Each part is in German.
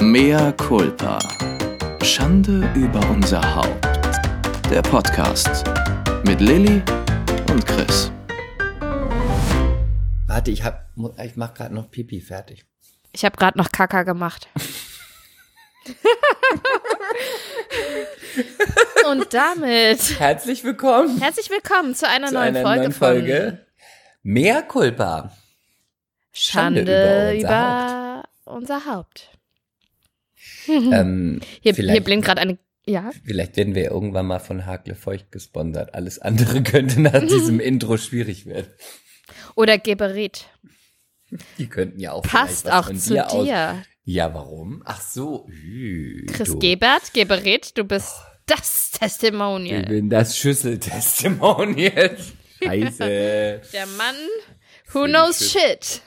Mea culpa. Schande über unser Haupt. Der Podcast mit Lilly und Chris. Warte, ich hab, ich mach gerade noch Pipi fertig. Ich habe gerade noch Kaka gemacht. Und damit Herzlich willkommen herzlich willkommen zu einer zu neuen einer Folge neuen Folge. Mehr Culpa. Schande, Schande über über, unser unser Haupt. Ähm, Hier, hier blinkt gerade eine. Ja, vielleicht werden wir irgendwann mal von Hakle Feucht gesponsert. Alles andere könnte nach diesem Intro schwierig werden. oder Geberit. Die könnten ja auch Passt auch von zu dir. Aus ja, warum? Ach so. Ü, Chris du. Gebert, Geberit, du bist das Ich Testimonial. bin das Schüsseltestimonial. Scheiße. Der Mann who knows shit.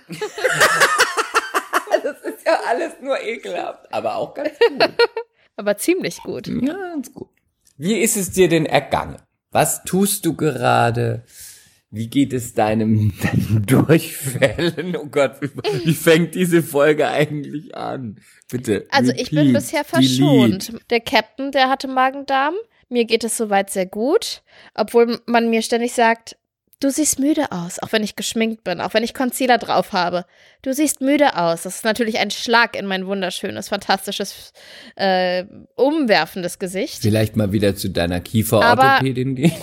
Ist ja alles nur ekelhaft, aber auch ganz gut. Aber ziemlich gut. Ja, ganz gut. Wie ist es dir denn ergangen? Was tust du gerade? Wie geht es deinem, deinem Durchfällen? Oh Gott, wie, wie fängt diese Folge eigentlich an? Bitte. Also ich bin repeat, bisher delete. verschont. Der Captain, der hatte Magen-Darm. Mir geht es soweit sehr gut, obwohl man mir ständig sagt, du siehst müde aus, auch wenn ich geschminkt bin, auch wenn ich Concealer drauf habe. Du siehst müde aus. Das ist natürlich ein Schlag in mein wunderschönes, fantastisches, äh, umwerfendes Gesicht. Vielleicht mal wieder zu deiner Kieferorthopädin gehen.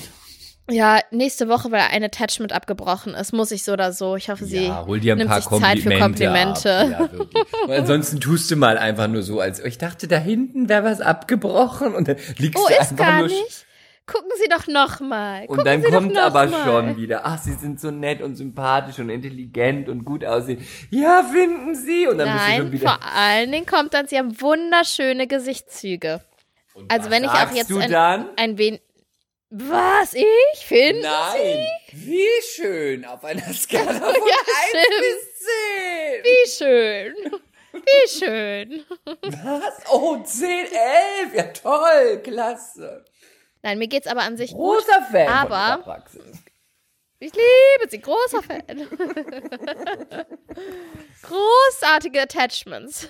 Ja, nächste Woche, weil ein Attachment abgebrochen ist, muss ich so oder so. Ich hoffe, sie Ja, hol dir ein nimmt paar sich Zeit für Komplimente. Komplimente. Ab. Ja, ansonsten tust du mal einfach nur so, als ich dachte, da hinten wäre was abgebrochen und dann liegst Oh, du ist einfach gar nur nicht. Gucken Sie doch noch mal. Und dann Sie kommt aber mal. schon wieder, ach, sie sind so nett und sympathisch und intelligent und gut aussehen. Ja, finden sie. Und dann du schon Nein, wieder. vor allen Dingen kommt dann, sie haben wunderschöne Gesichtszüge. Und Also wenn ich auch jetzt ein, dann? ein wenig... Was, ich finde? Nein, wie schön auf einer Skala von 1 stimmt. bis 10. Wie schön. Wie schön. Was? Oh, 10, 11. Ja, toll, klasse. Nein, mir geht's aber an sich gut. Großer Fan aber- von Praxis. Ich liebe sie, großer Fan. Großartige Attachments.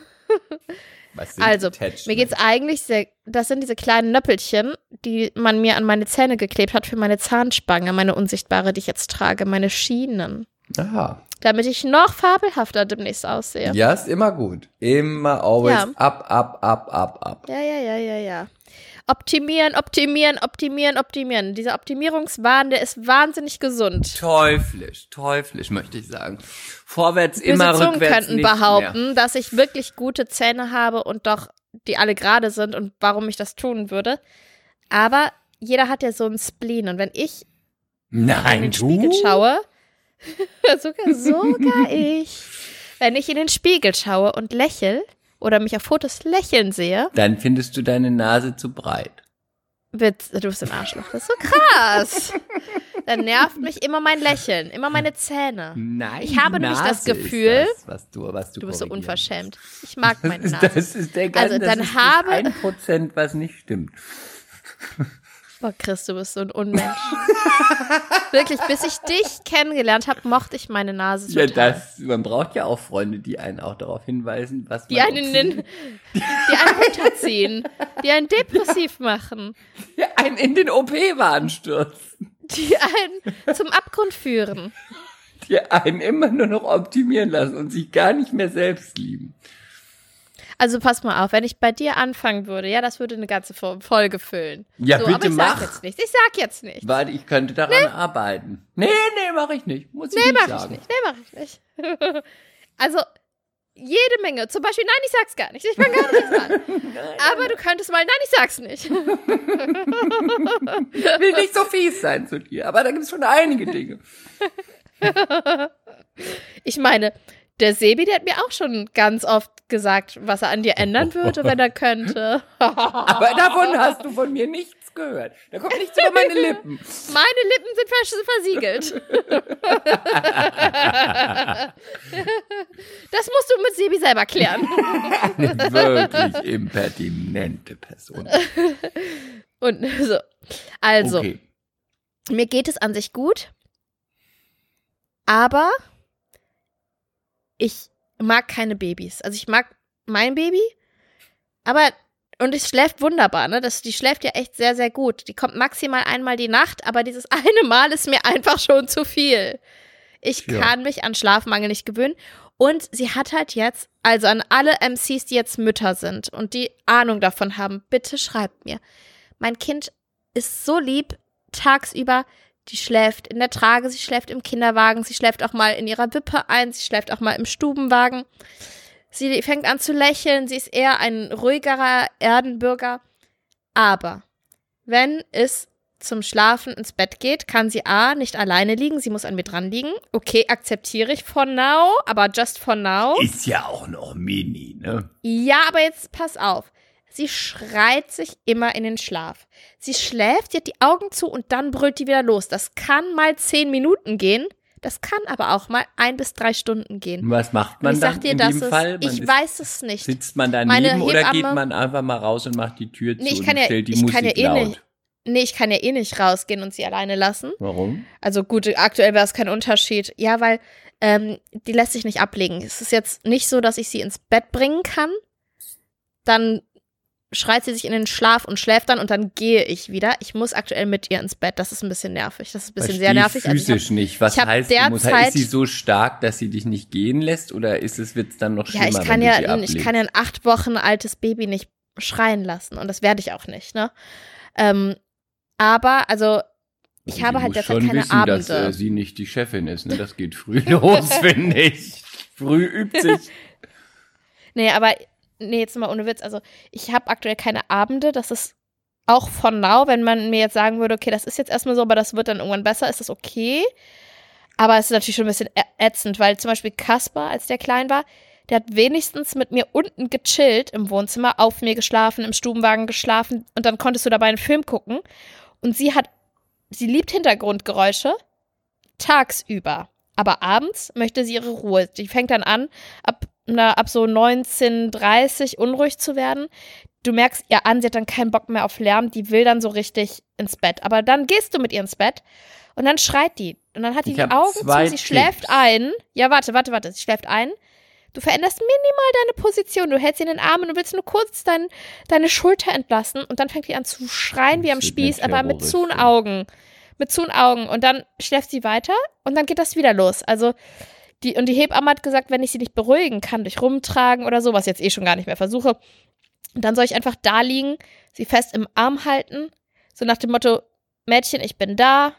Was sind Also, Attachments? mir geht's eigentlich sehr, das sind diese kleinen Nöppelchen, die man mir an meine Zähne geklebt hat für meine Zahnspange, meine unsichtbare, die ich jetzt trage, meine Schienen. Aha. Damit ich noch fabelhafter demnächst aussehe. Ja, ist immer gut. Immer always Ja. up, up, up, up, up. Ja, ja, ja, ja, ja. Optimieren, optimieren, optimieren, optimieren. Dieser Optimierungswahn, der ist wahnsinnig gesund. Teuflisch, teuflisch, möchte ich sagen. Vorwärts Böse immer, Zungen rückwärts könnten nicht behaupten, dass ich wirklich gute Zähne habe und doch die alle gerade sind und warum ich das tun würde. Aber jeder hat ja so einen Spleen und wenn ich mehr. in Nein, den du? Spiegel schaue, sogar, sogar ich, wenn ich in den Spiegel schaue und lächel oder mich auf Fotos lächeln sehe, Dann findest du deine Nase zu breit. Witz, du bist ein Arschloch. Das ist so krass. Dann nervt mich immer mein Lächeln, immer meine Zähne. Nein. Ich habe nämlich das Nase ist Gefühl- das, was du, was du, Du bist so unverschämt. Ich mag meine. Nase. Das ist der ganze, Also, dann das ist habe- ein Prozent, was nicht stimmt. Boah, Chris, du bist so ein Unmensch. Wirklich, bis ich dich kennengelernt habe, mochte ich meine Nase Ja, total. das, man braucht ja auch Freunde, die einen auch darauf hinweisen, was die man einen, in die einen runterziehen, die einen depressiv machen, die einen in den OP-Wagen stürzen, die einen zum Abgrund führen. die einen immer nur noch optimieren lassen und sich gar nicht mehr selbst lieben. Also pass mal auf, wenn ich bei dir anfangen würde, ja, das würde eine ganze Fo- Folge füllen. Ja, so, bitte aber ich mach. sag jetzt nichts. Ich sag jetzt nichts. Warte, ich könnte daran arbeiten. Nee, nee, mach ich nicht. Muss ich Nee, nicht mach sagen. ich nicht. Nee, mach ich nicht. also, jede Menge. Zum Beispiel, nein, ich sag's gar nicht. Ich fang gar nicht an. Aber du könntest mal, nein, ich sag's nicht. Ich will nicht so fies sein zu dir, aber da gibt es schon einige Dinge. Ich meine, der Sebi, der hat mir auch schon ganz oft gesagt, was er an dir ändern würde, wenn er könnte. Aber davon hast du von mir nichts gehört. Da kommt nichts über meine Lippen. Meine Lippen sind vers versiegelt. das musst du mit Sebi selber klären. Eine wirklich impertinente Person. Und so. Also, Okay. mir geht es an sich gut, aber ich mag keine Babys. Also ich mag mein Baby, Aber, und es schläft wunderbar, ne? Das, die schläft ja echt sehr, sehr gut. Die kommt maximal einmal die Nacht, aber dieses eine Mal ist mir einfach schon zu viel. Ich Ja. kann mich an Schlafmangel nicht gewöhnen. Und sie hat halt jetzt, also an alle MCs, die jetzt Mütter sind und die Ahnung davon haben, bitte schreibt mir. Mein Kind ist so lieb tagsüber. Die schläft in der Trage, sie schläft im Kinderwagen, sie schläft auch mal in ihrer Wippe ein, sie schläft auch mal im Stubenwagen. Sie fängt an zu lächeln, sie ist eher ein ruhigerer Erdenbürger. Aber wenn es zum Schlafen ins Bett geht, kann sie A, nicht alleine liegen, sie muss an mir dran liegen. Okay, akzeptiere ich for now, aber just for now. Ist ja auch noch mini, ne? Ja, aber jetzt pass auf. Sie schreit sich immer in den Schlaf. Sie schläft, sie hat die Augen zu und dann brüllt die wieder los. Das kann mal zehn Minuten gehen. Das kann aber auch mal ein bis drei Stunden gehen. Was macht man ich sag dann dir, in dem es, Fall? Man ich ist, weiß es nicht. Sitzt man daneben Meine oder geht man einfach mal raus und macht die Tür zu Nee, ich und kann ja- stellt die ich Musik kann ja eh laut? nicht. Nee, ich kann ja eh nicht rausgehen und sie alleine lassen. Warum? Also gut, aktuell wäre es kein Unterschied. Ja, weil ähm, die lässt sich nicht ablegen. Es ist jetzt nicht so, dass ich sie ins Bett bringen kann. Dann schreit sie sich in den Schlaf und schläft dann und dann gehe ich wieder. Ich muss aktuell mit ihr ins Bett. Das ist ein bisschen nervig. Das ist ein bisschen sehr Versteh nervig. Also ich Physisch nicht. Was ich hab heißt, du musst, ist sie so stark, dass sie dich nicht gehen lässt oder ist es wird's dann noch hab, schlimmer, ja, ich kann ja, ablegst? ich kann ja ein acht Wochen altes Baby nicht schreien lassen und das werde ich auch nicht. Ne? Ähm, aber also ich Also habe halt muss derzeit schon keine wissen, Abende. dass äh, sie nicht die Chefin ist. Ne? Das geht früh los, finde ich. Früh übt sich. Nee, aber nee, jetzt mal ohne Witz. Also ich habe aktuell keine Abende. Das ist auch von now, wenn man mir jetzt sagen würde, okay, das ist jetzt erstmal so, aber das wird dann irgendwann besser, ist das okay. Aber es ist natürlich schon ein bisschen ätzend, weil zum Beispiel Kaspar, als der klein war, der hat wenigstens mit mir unten gechillt im Wohnzimmer, auf mir geschlafen, im Stubenwagen geschlafen und dann konntest du dabei einen Film gucken. Und sie hat, sie liebt Hintergrundgeräusche tagsüber. Aber abends möchte sie ihre Ruhe. Die fängt dann an, ab, na, ab so 19.30 unruhig zu werden. Du merkst ihr an, sie hat dann keinen Bock mehr auf Lärm, die will dann so richtig ins Bett. Aber dann gehst du mit ihr ins Bett und dann schreit die. Und dann hat die Ich die Augen zu, sie schläft Tipps. ein. Ja, warte, warte, warte, sie schläft ein. Du veränderst minimal deine Position. Du hältst sie in den Armen und willst nur kurz dein, deine Schulter entlassen. Und dann fängt die an zu schreien wie am Spieß, aber mit zuen. Augen. Mit zuen Augen. Und dann schläft sie weiter und dann geht das wieder los. Also, die, und die Hebamme hat gesagt, wenn ich sie nicht beruhigen kann durch Rumtragen oder so, was jetzt eh schon gar nicht mehr versuche, dann soll ich einfach da liegen, sie fest im Arm halten. So nach dem Motto, Mädchen, ich bin da,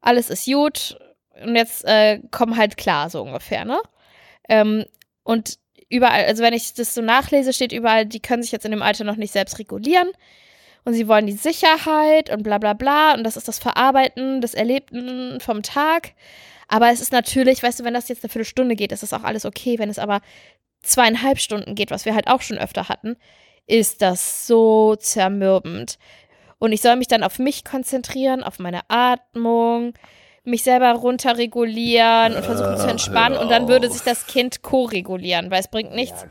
alles ist gut und jetzt äh, komm halt klar, so ungefähr, ne? Ähm, und überall, also wenn ich das so nachlese, steht überall, die können sich jetzt in dem Alter noch nicht selbst regulieren und sie wollen die Sicherheit und bla bla bla und das ist das Verarbeiten des Erlebten vom Tag. Aber es ist natürlich, weißt du, wenn das jetzt eine Viertelstunde geht, ist das auch alles okay. Wenn es aber zweieinhalb Stunden geht, was wir halt auch schon öfter hatten, ist das so zermürbend. Und ich soll mich dann auf mich konzentrieren, auf meine Atmung, mich selber runterregulieren und versuchen zu Ah, entspannen. Und dann würde auf. sich das Kind co-regulieren, weil es bringt nichts.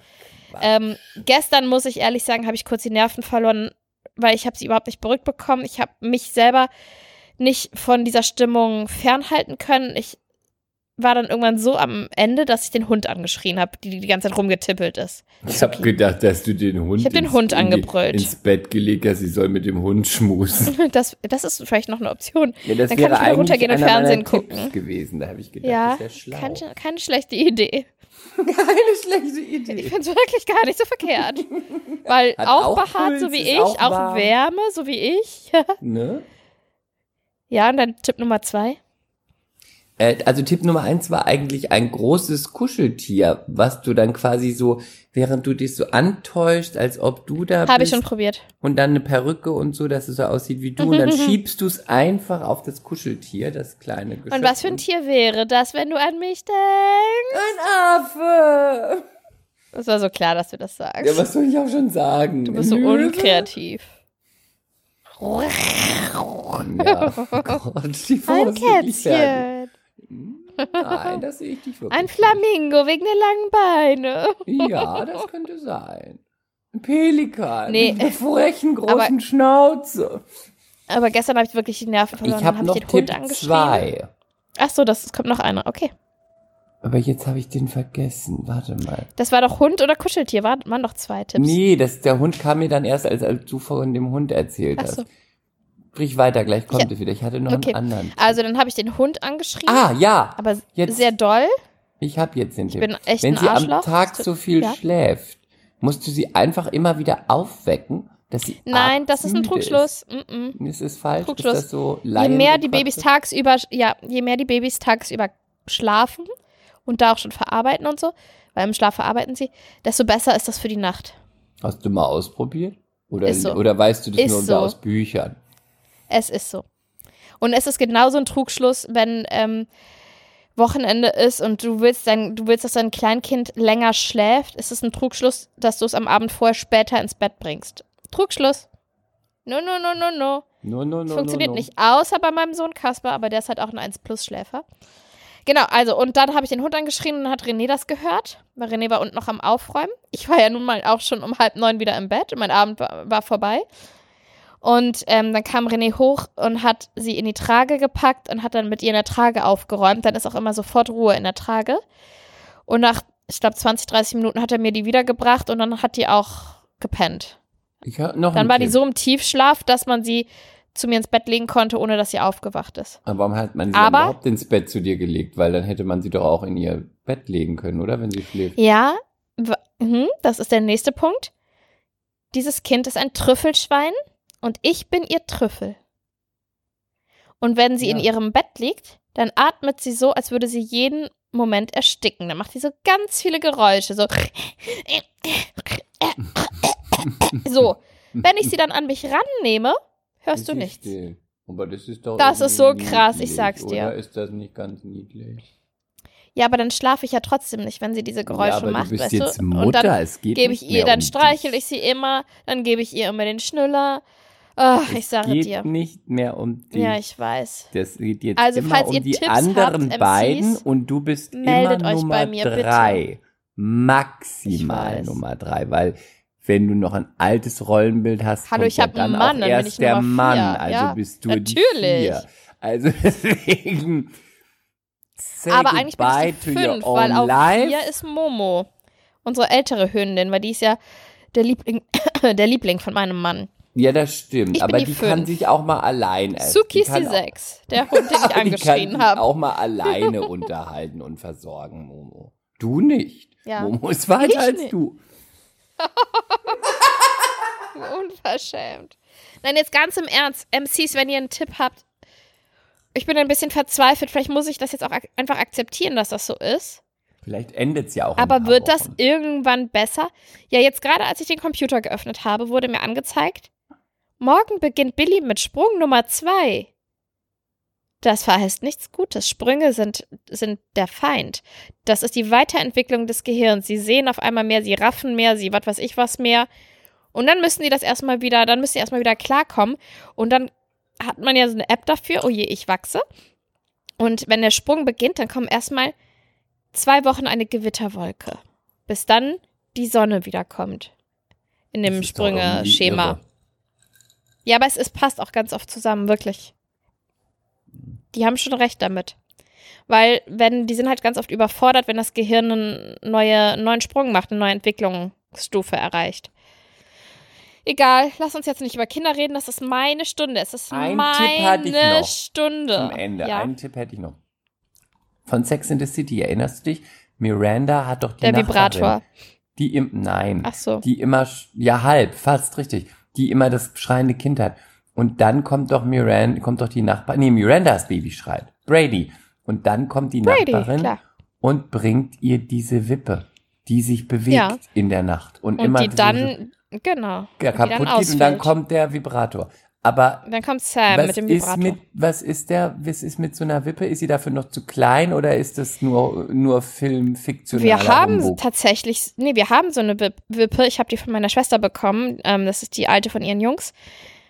Ähm, gestern, muss ich ehrlich sagen, habe ich kurz die Nerven verloren, weil ich habe sie überhaupt nicht beruhigt bekommen. Ich habe mich selber nicht von dieser Stimmung fernhalten können. Ich war dann irgendwann so am Ende, dass ich den Hund angeschrien habe, die die ganze Zeit rumgetippelt ist. Ich habe gedacht, dass du den Hund, Ich hab den ins- Hund angebrüllt. ins Bett gelegt hast, sie soll mit dem Hund schmusen. Das, das ist vielleicht noch eine Option. Ja, Dann kann ich eigentlich runtergehen und Fernsehen Tipps gucken. gewesen. Da habe ich gedacht, Ja, das wäre schlau. keine, keine schlechte Idee. Keine schlechte Idee. Ich finde es wirklich gar nicht so verkehrt. Weil Hat auch, auch behaart, so Puls, wie ist ich, auch auch. Wärme, so wie ich. Ne? ja, und dann Tipp Nummer zwei. Äh, also Tipp Nummer eins war eigentlich ein großes Kuscheltier, was du dann quasi so, während du dich so antäuscht, als ob du da Habe ich bist schon probiert. und dann eine Perücke und so, dass es so aussieht wie du und dann schiebst du es einfach auf das Kuscheltier, das kleine Geschöpf. Und was für ein Tier wäre das, wenn du an mich denkst? Ein Affe! Das war so klar, dass du das sagst. Ja, was soll ich auch schon sagen? du bist so unkreativ. Ja, oh Gott, die Ein. Kätzchen. Nein, das sehe ich dich wirklich. Ein Flamingo wegen der langen Beine. Ja, das könnte sein. Ein Pelikan. Nee, Mit einer frechen, großen aber- Schnauze. Aber gestern habe ich wirklich die Nerven verloren. Ich habe hab noch ich den Hund Tipp angeschrien. 2. Ach so, das kommt noch einer. Okay. Aber jetzt habe ich den vergessen. Warte mal. Das war doch Hund oder Kuscheltier, war, waren doch zwei Tipps. Nee, das, der Hund kam mir dann erst, als, als du von dem Hund erzählt Ach hast. Sprich weiter, gleich kommt Ich- es wieder. Ich hatte noch Okay. einen anderen. Also dann habe ich den Hund angeschrieben, Ah, ja. aber jetzt- sehr doll. Ich habe jetzt den Tipp. bin echt Wenn ein sie am. Tag Das so viel ja. schläft, musst du sie einfach immer wieder aufwecken, dass sie Nein, das ist ein Trugschluss. Mm -mm. Ist. Ist falsch? Trugschluss. Ist das so Je mehr die? Babys tagsüber, ja, je mehr die Babys tagsüber schlafen und da auch schon verarbeiten und so, weil im Schlaf verarbeiten sie, desto besser ist das für die Nacht. Hast du mal ausprobiert? Oder, Ist so. oder weißt du das Ist nur so. aus Büchern? Es ist so. Und es ist genauso ein Trugschluss, wenn ähm, Wochenende ist und du willst, dein, du willst, dass dein Kleinkind länger schläft, ist es ein Trugschluss, dass du es am Abend vorher später ins Bett bringst. Trugschluss. No, no, no, no, no. No, no, no, Funktioniert no, no. nicht, außer bei meinem Sohn Kasper, aber der ist halt auch ein 1-Plus-Schläfer. Genau, also, und dann habe ich den Hund angeschrien und dann hat René das gehört, weil René war unten noch am Aufräumen. Ich war ja nun mal auch schon um halb neun wieder im Bett und mein Abend war, war vorbei. Und ähm, dann kam René hoch und hat sie in die Trage gepackt und hat dann mit ihr in der Trage aufgeräumt. Dann ist auch immer sofort Ruhe in der Trage. Und nach, ich glaube, 20, 30 Minuten hat er mir die wiedergebracht und dann hat die auch gepennt. Ich hab noch Dann war die Tipp. so im Tiefschlaf, dass man sie zu mir ins Bett legen konnte, ohne dass sie aufgewacht ist. Aber warum hat man sie Aber- überhaupt ins Bett zu dir gelegt? Weil dann hätte man sie doch auch in ihr Bett legen können, oder? Wenn sie schläft. Ja, mhm, das ist der nächste Punkt. Dieses Kind ist ein Trüffelschwein und ich bin ihr Trüffel. Und wenn sie in Ja. ihrem Bett liegt, dann atmet sie so, als würde sie jeden Moment ersticken. Dann macht sie so ganz viele Geräusche, so. So, wenn ich sie dann an mich rannehme, hörst du nichts. still. Aber das ist doch Das ist so krass, ich sag's dir. Oder ist das nicht ganz niedlich? Ja, aber dann schlafe ich ja trotzdem nicht, wenn sie diese Geräusche ja, aber macht, du bist weißt jetzt du? Mutter, Und dann es geht gebe ich ihr, mehr dann um streichel ich sie immer, dann gebe ich ihr immer den Schnüller. Es ich sage geht dir. nicht mehr um dich. Ja, ich weiß. Das geht jetzt Also, immer falls um ihr die Tipps anderen habt, beiden MCs, und du bist immer euch Nummer bei mir, bitte. drei. Maximal Ich weiß. Nummer drei, weil wenn du noch ein altes Rollenbild hast, Hallo, kommt ich ja dann Mann, auch erst der Mann, vier. also Ja, bist du natürlich. die vier. Also deswegen say aber eigentlich bin ich die fünf, weil auf life. vier ist Momo. Unsere ältere Hündin, weil die ist ja der Liebling, der Liebling von meinem Mann. Ja, das stimmt. Ich aber die die kann sich auch mal allein essen. Suki ist die sechs, der Hund, den ich Aber die kann angeschrien sich habe. auch mal alleine unterhalten und versorgen, Momo. Du nicht. Ja. Momo ist weiter Ich als nicht. du. Unverschämt. Nein, jetzt ganz im Ernst. MCs, wenn ihr einen Tipp habt, ich bin ein bisschen verzweifelt. Vielleicht muss ich das jetzt auch ak einfach akzeptieren, dass das so ist. Vielleicht endet es ja auch. Aber wird das Wochen. irgendwann besser? Ja, jetzt gerade als ich den Computer geöffnet habe, wurde mir angezeigt, morgen beginnt Billy mit Sprung Nummer zwei. Das verheißt nichts Gutes. Sprünge sind, sind der Feind. Das ist die Weiterentwicklung des Gehirns. Sie sehen auf einmal mehr, sie raffen mehr, sie was weiß ich was mehr. Und dann müssen die das erstmal wieder, dann müssen die erstmal wieder klarkommen. Und dann hat man ja so eine App dafür, oh je, ich wachse. Und wenn der Sprung beginnt, dann kommen erstmal zwei Wochen eine Gewitterwolke. Bis dann die Sonne wiederkommt. In dem Sprünge-Schema. Ja, aber es, es passt auch ganz oft zusammen, wirklich. Die haben schon recht damit. Weil, wenn, die sind halt ganz oft überfordert, wenn das Gehirn einen neue, neuen Sprung macht, eine neue Entwicklungsstufe erreicht. Egal, lass uns jetzt nicht über Kinder reden, das ist meine Stunde. Es ist Ein meine Tipp hatte ich noch Stunde. Zum Ende. Ja. Einen Tipp hätte ich noch. Von Sex in the City, erinnerst du dich? Miranda hat doch die Der Nachbarin, Vibrator. Die im, nein. Ach so. Die immer, ja halb, fast richtig. Die immer das schreiende Kind hat. Und dann kommt doch Miranda, kommt doch die Nachbarin, nee, Mirandas Baby schreit. Brady. Und dann kommt die Brady, Nachbarin klar. und bringt ihr diese Wippe, die sich bewegt Ja. in der Nacht. Und, Und immer die dann, genau. ja, die dann kaputt geht und dann kommt der Vibrator. Aber Dann kommt Sam was mit dem ist mit was ist der was ist mit so einer Wippe? Ist sie dafür noch zu klein oder ist das nur nur filmfiktionaler Wir haben Humbug? tatsächlich, nee, wir haben so eine Wip- Wippe. Ich habe die von meiner Schwester bekommen. Ähm, das ist die alte von ihren Jungs.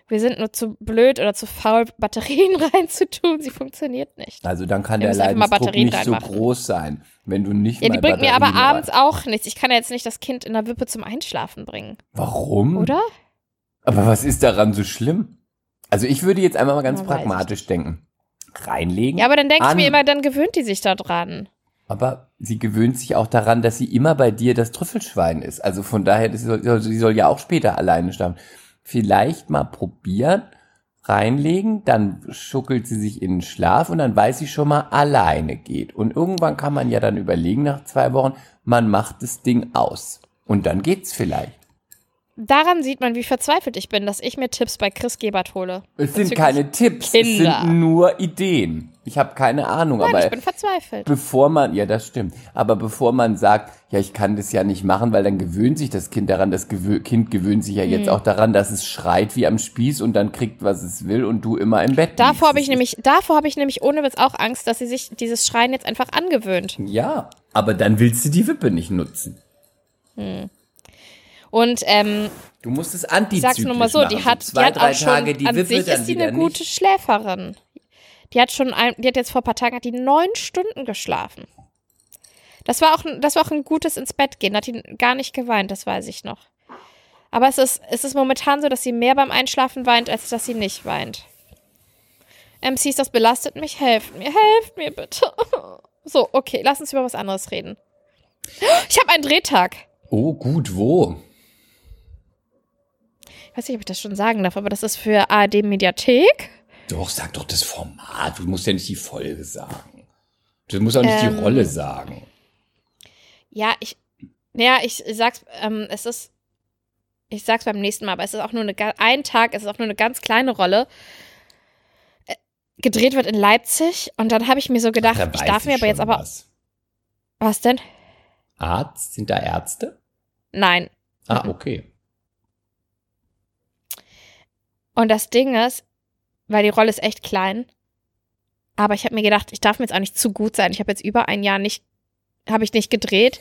Wir sind nur zu blöd oder zu faul, Batterien reinzutun. Sie funktioniert nicht. Also dann kann Wir der Leidensdruck Batterien nicht so reinmachen. groß sein, wenn du nicht Ja, mal die bringt mir aber Batterien abends rein- auch nichts. Ich kann ja jetzt nicht das Kind in der Wippe zum Einschlafen bringen, Warum? oder? Aber was ist daran so schlimm? Also ich würde jetzt einmal mal ganz ich pragmatisch denken. Reinlegen. Ja, aber dann denke ich mir immer, dann gewöhnt die sich da dran. Aber sie gewöhnt sich auch daran, dass sie immer bei dir das Trüffelschwein ist. Also von daher, soll, sie soll ja auch später alleine schlafen. Vielleicht mal probieren, reinlegen, dann schuckelt sie sich in den Schlaf und dann weiß sie schon mal, alleine geht. Und irgendwann kann man ja dann überlegen, nach zwei Wochen, man macht das Ding aus. Und dann geht's vielleicht. Daran sieht man, wie verzweifelt ich bin, dass ich mir Tipps bei Chris Gebert hole. Es sind keine Tipps, es Kinder. sind nur Ideen. Ich habe keine Ahnung, Nein, aber ich bin verzweifelt. bevor man, ja, das stimmt, aber bevor man sagt, ja, ich kann das ja nicht machen, weil dann gewöhnt sich das Kind daran, das gewö Kind gewöhnt sich ja jetzt Mhm. auch daran, dass es schreit wie am Spieß und dann kriegt, was es will und du immer im Bett Davor habe ich nämlich, davor habe ich nämlich ohne Witz auch Angst, dass sie sich dieses Schreien jetzt einfach angewöhnt. Ja, aber dann willst du die Wippe nicht nutzen. Und ähm, Du musst es ich antizyklisch sag's nur mal so, machen. die hat, zwei, die hat drei auch schon, Tage die an sich dann ist die wieder eine gute nicht. Schläferin. Die hat schon, ein, die hat jetzt vor ein paar Tagen hat die neun Stunden geschlafen. Das war auch, ein- das war auch ein gutes ins Bett gehen. Da hat die gar nicht geweint, das weiß ich noch. Aber es ist, es ist momentan so, dass sie mehr beim Einschlafen weint, als dass sie nicht weint. MCs, das belastet mich. Helft mir, helft mir bitte. So, okay, lass uns über was anderes reden. Ich habe einen Drehtag. Oh, gut, wo? Ich weiß nicht, ob ich das schon sagen darf, aber das ist für ARD Mediathek. Doch, sag doch das Format. Du musst ja nicht die Folge sagen. Du musst auch nicht Ähm, die Rolle sagen. Ja, ich, ja, ich sag's, ähm, es ist, ich sag's beim nächsten Mal, aber es ist auch nur eine, ein Tag, es ist auch nur eine ganz kleine Rolle. Äh, Gedreht wird in Leipzig und dann habe ich mir so gedacht, Da ich darf mir aber jetzt aber, Was. was denn? Arzt? Sind da Ärzte? Nein. Ah, okay. Und das Ding ist, weil die Rolle ist echt klein, aber ich habe mir gedacht, ich darf mir jetzt auch nicht zu gut sein. Ich habe jetzt über ein Jahr nicht, habe ich nicht gedreht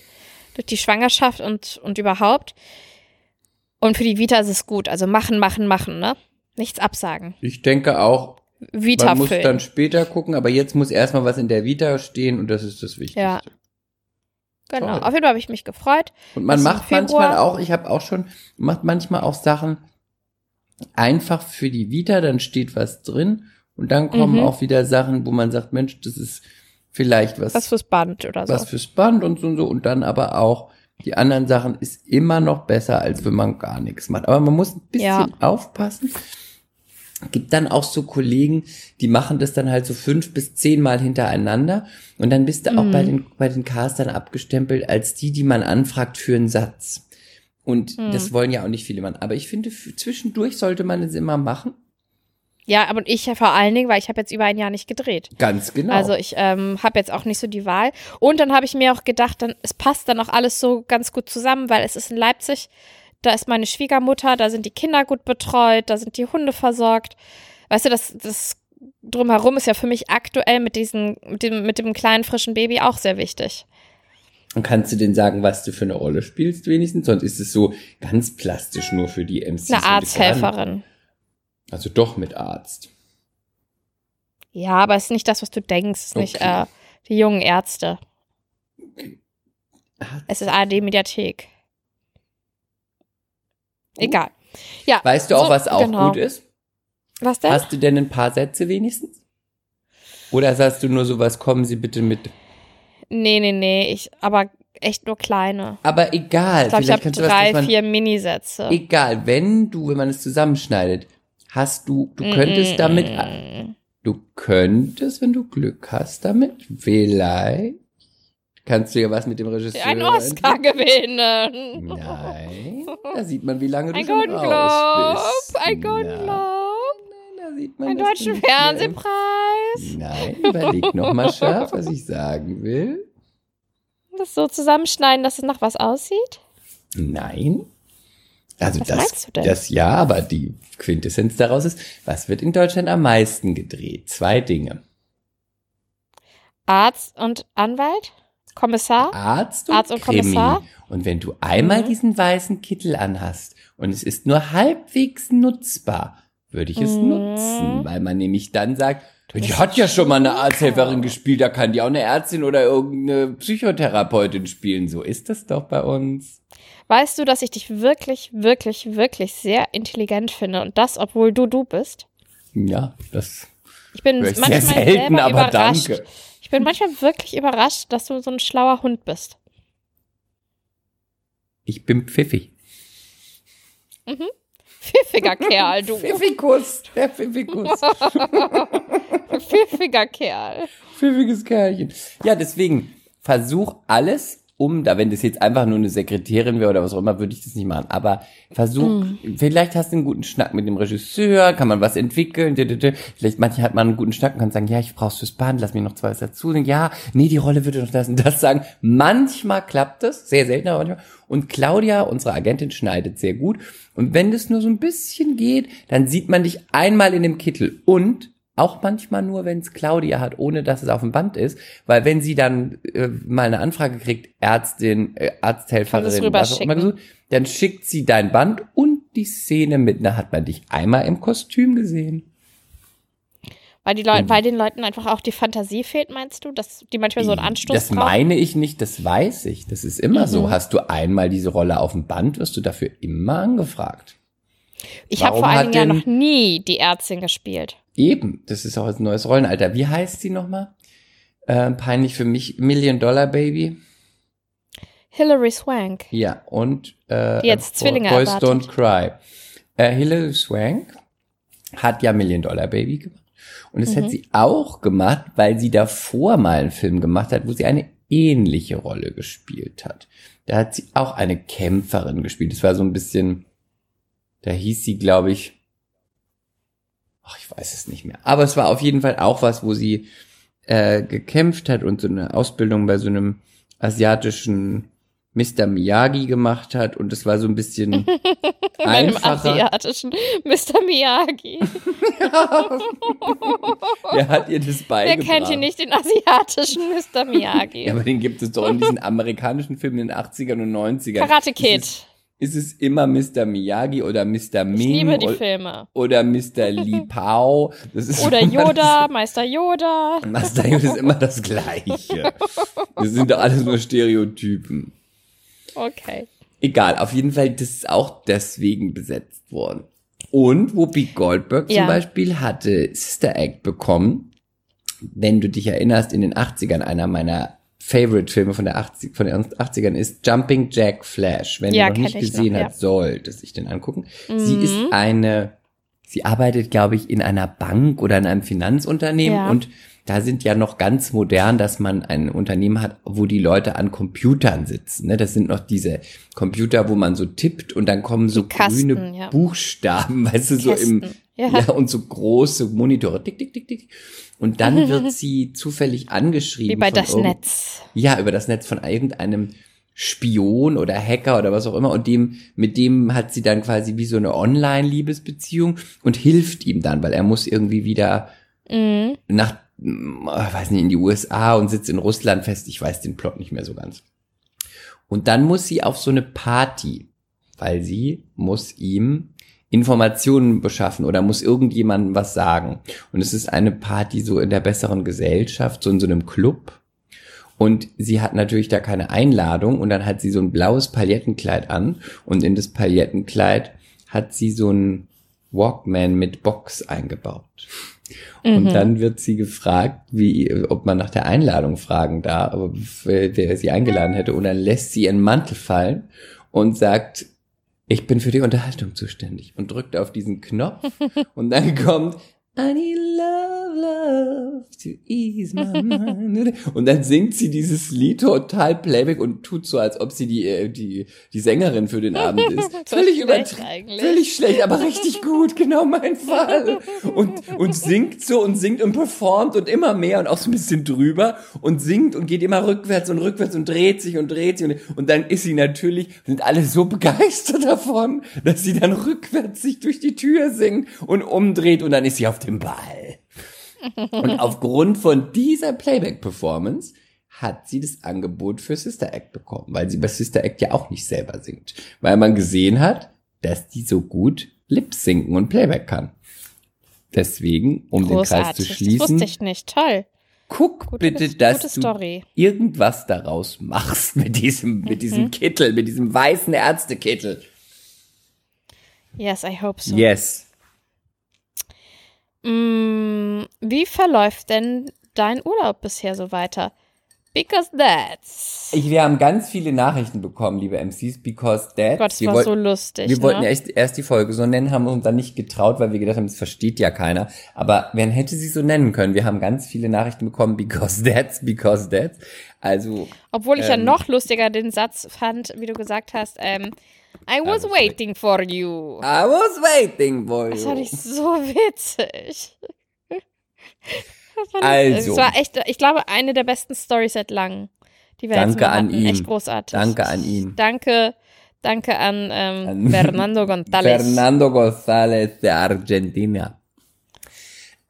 durch die Schwangerschaft und und überhaupt. Und für die Vita ist es gut. Also machen, machen, machen, ne? Nichts absagen. Ich denke auch, Vita man muss füllen. dann später gucken, aber jetzt muss erstmal was in der Vita stehen und das ist das Wichtigste. Ja. Genau. toll. Auf jeden Fall habe ich mich gefreut. Und man macht manchmal auch, ich habe auch schon, macht manchmal auch Sachen einfach für die Vita, dann steht was drin und dann kommen Mhm. auch wieder Sachen, wo man sagt, Mensch, das ist vielleicht was, Was fürs Band oder so. was fürs Band und so und so und dann aber auch die anderen Sachen ist immer noch besser, als wenn man gar nichts macht. Aber man muss ein bisschen Ja. aufpassen. Gibt dann auch so Kollegen, die machen das dann halt so fünf bis zehn Mal hintereinander und dann bist du auch Mhm. bei den, bei den Castern abgestempelt als die, die man anfragt für einen Satz. Und Mhm. das wollen ja auch nicht viele machen. Aber ich finde, zwischendurch sollte man es immer machen. Ja, aber ich ja vor allen Dingen, weil ich habe jetzt über ein Jahr nicht gedreht. Ganz genau. Also ich ähm, habe jetzt auch nicht so die Wahl. Und dann habe ich mir auch gedacht, dann, es passt dann auch alles so ganz gut zusammen, weil es ist in Leipzig, da ist meine Schwiegermutter, da sind die Kinder gut betreut, da sind die Hunde versorgt. Weißt du, das, das drumherum ist ja für mich aktuell mit diesem, mit dem, mit dem kleinen frischen Baby auch sehr wichtig. Und kannst du denn sagen, was du für eine Rolle spielst wenigstens? Sonst ist es so ganz plastisch nur für die MCs. Eine Arzthelferin. Also doch mit Arzt. Ja, aber es ist nicht das, was du denkst. Es ist nicht Okay. äh, die jungen Ärzte. Arzt. Es ist ARD-Mediathek. Egal. Ja. Weißt du auch, so, was auch genau. gut ist? Was denn? Hast du denn ein paar Sätze wenigstens? Oder sagst du nur sowas, kommen Sie bitte mit? Nee, nee, nee. Ich, aber echt nur kleine. Aber egal, Ich glaube, ich vielleicht habe kannst du was, drei, man, vier Minisätze. egal, wenn du, wenn man es zusammenschneidet, hast du, du könntest Mm, damit, mm, du könntest, wenn du Glück hast damit, vielleicht, kannst du ja was mit dem Regisseur. Ein Oscar gewinnen. Nein, da sieht man, wie lange du Ein schon Golden raus Globe. bist. Ein Golden Globe. Da sieht man, Ein dass du deutschen nicht Fernsehpreis. Nein, überleg noch mal scharf, was ich sagen will. Das so zusammenschneiden, dass es nach was aussieht? Nein. Also Was das, meinst du denn? das ja, aber die Quintessenz daraus ist, was wird in Deutschland am meisten gedreht? Zwei Dinge. Arzt und Anwalt? Kommissar? Arzt und, Arzt und Krimi. Kommissar? Und wenn du einmal Mhm. diesen weißen Kittel anhast und es ist nur halbwegs nutzbar, würde ich es Mhm. nutzen, weil man nämlich dann sagt, die hat ja schon mal eine Arzthelferin gespielt, da kann die auch eine Ärztin oder irgendeine Psychotherapeutin spielen. So ist das doch bei uns. Weißt du, dass ich dich wirklich, wirklich, wirklich sehr intelligent finde und das, obwohl du du bist? Ja, das Ich bin ich manchmal sehr selten, aber überrascht. danke. Ich bin manchmal wirklich überrascht, dass du so ein schlauer Hund bist. Ich bin pfiffig. Pfiffiger Kerl, du. Pfiffikus. Der Pfiffikus. Pfiffiger Kerl. Pfiffiges Kerlchen. Ja, deswegen versuch alles, um, da wenn das jetzt einfach nur eine Sekretärin wäre oder was auch immer, würde ich das nicht machen. Aber versuch, vielleicht hast du einen guten Schnack mit dem Regisseur, kann man was entwickeln. Vielleicht manche hat man einen guten Schnack und kann sagen, ja, ich brauch's fürs Band, lass mir noch zwei was dazu. Ja, nee, die Rolle würde noch das und das sagen. Manchmal klappt das, sehr selten, aber manchmal. Und Claudia, unsere Agentin, schneidet sehr gut. Und wenn das nur so ein bisschen geht, dann sieht man dich einmal in dem Kittel. Und auch manchmal nur, wenn es Claudia hat, ohne dass es auf dem Band ist. Weil wenn sie dann äh, mal eine Anfrage kriegt, Ärztin, äh, Arzthelferin, was auch immer gesucht, dann schickt sie dein Band und die Szene mit. Da hat man dich einmal im Kostüm gesehen. Weil, die Leute, weil den Leuten einfach auch die Fantasie fehlt, meinst du? Dass die manchmal so einen Anstoß Das brauchen? meine ich nicht, das weiß ich. Das ist immer so. Mhm. Hast du einmal diese Rolle auf dem Band, wirst du dafür immer angefragt. Ich habe vor allen Dingen ja noch nie die Ärztin gespielt. Eben, das ist auch ein neues Rollenalter. Wie heißt sie nochmal? Äh, peinlich für mich, Million Dollar Baby. Hilary Swank. Ja, und äh, Die jetzt Zwillinge Boys erwartet. Don't Cry. Äh, Hilary Swank hat ja Million Dollar Baby gemacht. Und das Mhm. hat sie auch gemacht, weil sie davor mal einen Film gemacht hat, wo sie eine ähnliche Rolle gespielt hat. Da hat sie auch eine Kämpferin gespielt. Das war so ein bisschen, da hieß sie, glaube ich, ach, ich weiß es nicht mehr. Aber es war auf jeden Fall auch was, wo sie äh, gekämpft hat und so eine Ausbildung bei so einem asiatischen Mr. Miyagi gemacht hat und es war so ein bisschen einfacher. asiatischen Mr. Miyagi. Wer hat ihr das Wer beigebracht? kennt hier nicht den asiatischen Mr. Miyagi? Ja, aber den gibt es doch in diesen amerikanischen Filmen in den 80ern und 90ern. Karate Kid. Ist es, ist es immer Mr. Miyagi oder Mr. Ming Ich liebe die Filme. oder Mr. Li Pao? Das Oder Yoda, Meister Yoda. Das, Master Yoda ist immer das Gleiche. Das sind doch alles nur Stereotypen. Okay. Egal, auf jeden Fall, das ist auch deswegen besetzt worden. Und Whoopi Goldberg zum Ja. Beispiel hatte Sister Act bekommen. Wenn du dich erinnerst, in den 80ern, einer meiner Favorite-Filme von, der 80, von den 80ern ist Jumping Jack Flash. Wenn Ja, du noch nicht ich gesehen noch, hast, solltest dich den angucken. Sie ist eine, sie arbeitet, glaube ich, in einer Bank oder in einem Finanzunternehmen Ja. und da sind ja noch ganz modern, dass man ein Unternehmen hat, wo die Leute an Computern sitzen. Ne? Das sind noch diese Computer, wo man so tippt und dann kommen so Kasten, grüne ja. Buchstaben, weißt du, so im, Kästen, ja. ja. und so große Monitore, tick, tick, tick, tick. Und dann wird sie zufällig angeschrieben. Von das Netz. Ja, über das Netz von irgendeinem Spion oder Hacker oder was auch immer und dem, mit dem hat sie dann quasi wie so eine Online-Liebesbeziehung und hilft ihm dann, weil er muss irgendwie wieder Mhm. nach, weiß nicht, in die USA und sitzt in Russland fest. Ich weiß den Plot nicht mehr so ganz. Und dann muss sie auf so eine Party, weil sie muss ihm Informationen beschaffen oder muss irgendjemandem was sagen. Und es ist eine Party so in der besseren Gesellschaft, so in so einem Club. Und sie hat natürlich da keine Einladung und dann hat sie so ein blaues Palettenkleid an und in das Palettenkleid hat sie so ein Walkman mit Box eingebaut. Und dann wird sie gefragt, wie, ob man nach der Einladung fragen darf, wer sie eingeladen hätte. Und dann lässt sie ihren Mantel fallen und sagt, ich bin für die Unterhaltung zuständig. Und drückt auf diesen Knopf. und dann kommt, I need love, love to ease my mind. Und dann singt sie dieses Lied total Playback und tut so, als ob sie die, äh, die, die Sängerin für den Abend ist. Völlig übertrieben. Völlig schlecht, aber richtig gut, genau mein Fall. Und, und singt so und singt und performt und immer mehr und auch so ein bisschen drüber und singt und geht immer rückwärts und rückwärts und dreht sich und dreht sich und, und dann ist sie natürlich, sind alle so begeistert davon, dass sie dann rückwärts sich durch die Tür singt und umdreht und dann ist sie auf dem Ball. Und aufgrund von dieser Playback-Performance hat sie das Angebot für Sister Act bekommen, weil sie bei Sister Act ja auch nicht selber singt. Weil man gesehen hat, dass die so gut Lip sinken und Playback kann. Deswegen, um den Kreis zu Großartig. Das schließen, wusste ich nicht. Toll. guck Gute, bitte, dass du Story. irgendwas daraus machst mit diesem, mit diesem Mhm. Kittel, mit diesem weißen Ärztekittel. Yes, I hope so. Yes. Mm, wie verläuft denn dein Urlaub bisher so weiter? Because that's. Ich, wir haben ganz viele Nachrichten bekommen, liebe MCs, because that. Gott, es wir war wollten- so lustig. Wir ne? wollten ja echt erst die Folge so nennen, haben uns dann nicht getraut, weil wir gedacht haben, das versteht ja keiner. Aber wer hätte sie so nennen können? Wir haben ganz viele Nachrichten bekommen, because that's, because that's. Also, Obwohl ich ja ähm, noch lustiger den Satz fand, wie du gesagt hast, ähm, I was was waiting for you. I was waiting for you. Das fand ich so witzig. Das fand Also. Es war echt, ich glaube, eine der besten Stories seit langem. Die wir Danke an hatten. ihn. Echt großartig. Danke an ihn. Danke, danke an, ähm, An- Fernando González. Fernando González de Argentina.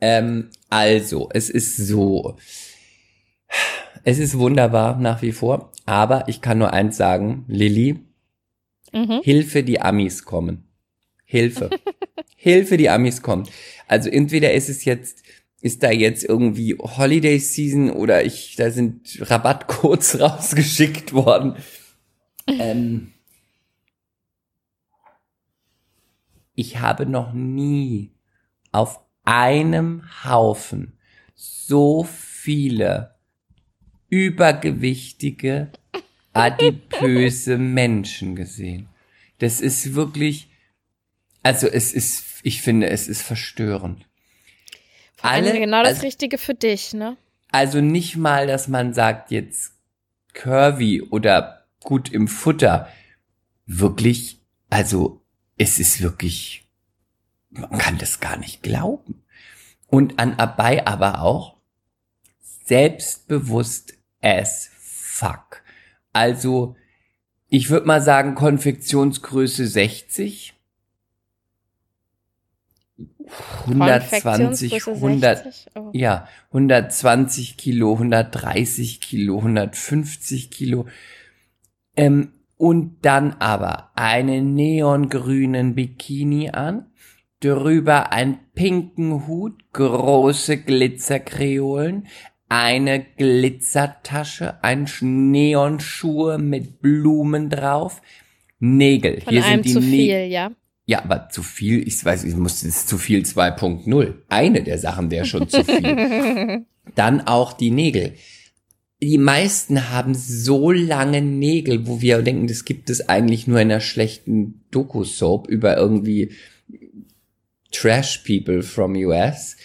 Ähm, also, es ist so. Es ist wunderbar nach wie vor, aber ich kann nur eins sagen, Lilly, Mhm. Hilfe, die Amis kommen. Hilfe. Hilfe, die Amis kommen. Also entweder ist es jetzt, ist da jetzt irgendwie Holiday Season oder ich, da sind Rabattcodes rausgeschickt worden. Ähm, ich habe noch nie auf einem Haufen so viele übergewichtige, adipöse Menschen gesehen. Das ist wirklich, also es ist, ich finde, es ist verstörend. Alle, genau das also, Richtige für dich, ne? also nicht mal, dass man sagt jetzt curvy oder gut im Futter. Wirklich, also es ist wirklich, man kann das gar nicht glauben. Und an dabei aber auch selbstbewusst as fuck. Also, ich würde mal sagen, Konfektionsgröße 60. 120, Konfektionsgröße 100, 60? Oh. ja, 120 Kilo, 130 Kilo, 150 Kilo. Ähm, und dann aber einen neongrünen Bikini an, drüber einen pinken Hut, große Glitzerkreolen, eine Glitzertasche, ein Sch- Neonschuhe mit Blumen drauf, Nägel. Von Hier einem sind die zu viel, ja. Ja, aber zu viel, ich weiß, ich muss, das ist zu viel 2.0. Eine der Sachen wäre schon zu viel. Dann auch die Nägel. Die meisten haben so lange Nägel, wo wir denken, das gibt es eigentlich nur in einer schlechten Doku-Soap über irgendwie Trash People from US.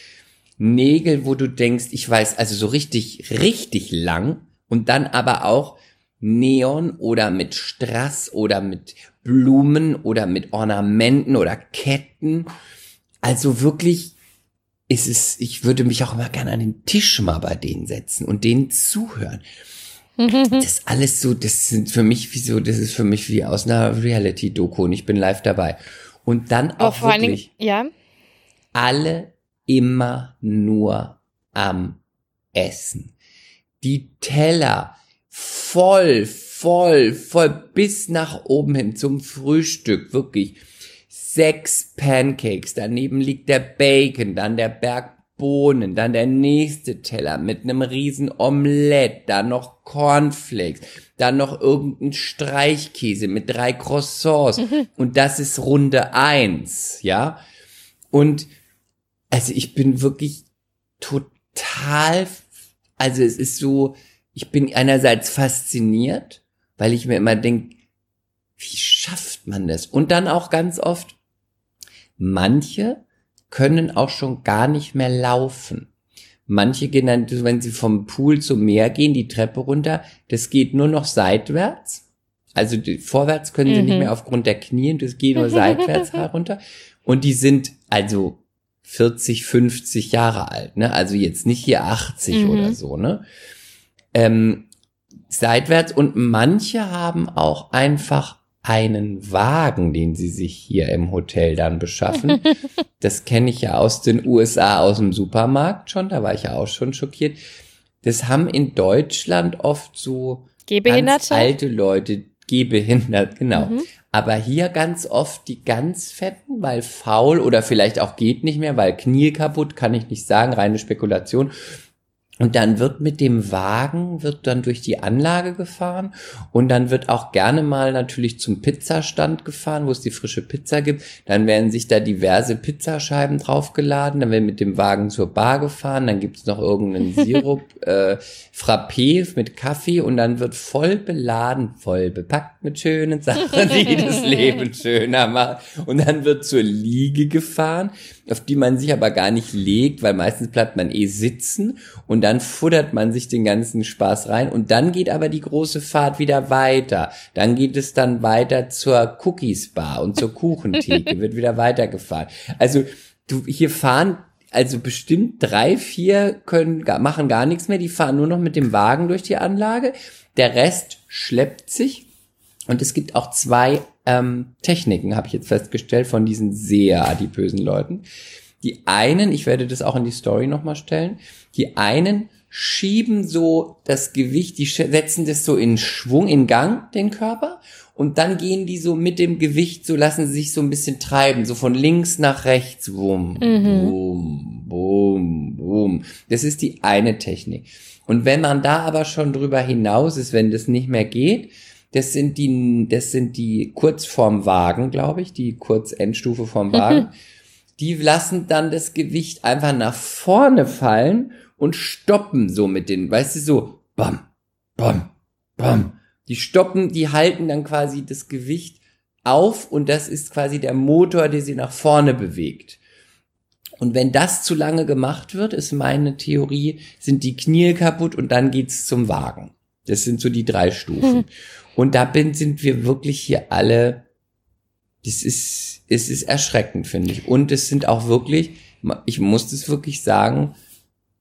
Nägel, wo du denkst, ich weiß, also so richtig, richtig lang und dann aber auch Neon oder mit Strass oder mit Blumen oder mit Ornamenten oder Ketten. Also wirklich ist es, ich würde mich auch immer gerne an den Tisch mal bei denen setzen und denen zuhören. Das ist alles so, das sind für mich wie so, das ist für mich wie aus einer Reality-Doku und ich bin live dabei. Und dann auch vor allen Dingen, wirklich ja. alle immer nur am Essen. Die Teller voll, voll, voll bis nach oben hin zum Frühstück, wirklich. Sechs Pancakes, daneben liegt der Bacon, dann der Berg Bohnen, dann der nächste Teller mit einem riesen Omelette, dann noch Cornflakes, dann noch irgendein Streichkäse mit drei Croissants und das ist Runde eins, ja? Und also ich bin wirklich total, also es ist so, ich bin einerseits fasziniert, weil ich mir immer denke, wie schafft man das? Und dann auch ganz oft, manche können auch schon gar nicht mehr laufen. Manche gehen dann, wenn sie vom Pool zum Meer gehen, die Treppe runter, das geht nur noch seitwärts. Also die, vorwärts können sie Mhm. nicht mehr aufgrund der Knie, und das geht nur seitwärts herunter. Und die sind also 40, 50 Jahre alt, ne? Also jetzt nicht hier 80 Mhm. oder so, ne? Ähm, seitwärts und manche haben auch einfach einen Wagen, den sie sich hier im Hotel dann beschaffen. das kenne ich ja aus den USA, aus dem Supermarkt schon, da war ich ja auch schon schockiert. Das haben in Deutschland oft so ganz alte Leute, gehbehindert, genau. Mhm. Aber hier ganz oft die ganz fetten, weil faul oder vielleicht auch geht nicht mehr, weil Knie kaputt, kann ich nicht sagen, reine Spekulation. Und dann wird mit dem Wagen, wird dann durch die Anlage gefahren. Und dann wird auch gerne mal natürlich zum Pizzastand gefahren, wo es die frische Pizza gibt. Dann werden sich da diverse Pizzascheiben draufgeladen, dann wird mit dem Wagen zur Bar gefahren, dann gibt es noch irgendeinen Sirup, äh, Frappé mit Kaffee. Und dann wird voll beladen, voll bepackt mit schönen Sachen, die das Leben schöner machen. Und dann wird zur Liege gefahren, auf die man sich aber gar nicht legt, weil meistens bleibt man eh sitzen und dann futtert man sich den ganzen Spaß rein und dann geht aber die große Fahrt wieder weiter. Dann geht es dann weiter zur Cookies Bar und zur Kuchentheke, wird wieder weitergefahren. Also du, hier fahren also bestimmt drei, vier können, machen gar nichts mehr, die fahren nur noch mit dem Wagen durch die Anlage. Der Rest schleppt sich und es gibt auch zwei ähm, Techniken, habe ich jetzt festgestellt, von diesen sehr adipösen Leuten. Die einen, ich werde das auch in die Story nochmal stellen, die einen schieben so das Gewicht, die setzen das so in Schwung, in Gang, den Körper, und dann gehen die so mit dem Gewicht, so lassen sie sich so ein bisschen treiben, so von links nach rechts, wum, Mhm. bum, bum, bum. Das ist die eine Technik. Und wenn man da aber schon drüber hinaus ist, wenn das nicht mehr geht, das sind die, das sind die kurz vorm Wagen, glaube ich, die kurz Endstufe vorm Wagen. die lassen dann das Gewicht einfach nach vorne fallen und stoppen so mit den, weißt du, so, bam, bam, bam. Die stoppen, die halten dann quasi das Gewicht auf und das ist quasi der Motor, der sie nach vorne bewegt. Und wenn das zu lange gemacht wird, ist meine Theorie, sind die Knie kaputt und dann geht's zum Wagen. Das sind so die drei Stufen. Und da bin, sind wir wirklich hier alle, das ist, es ist erschreckend, finde ich. Und es sind auch wirklich, ich muss das wirklich sagen,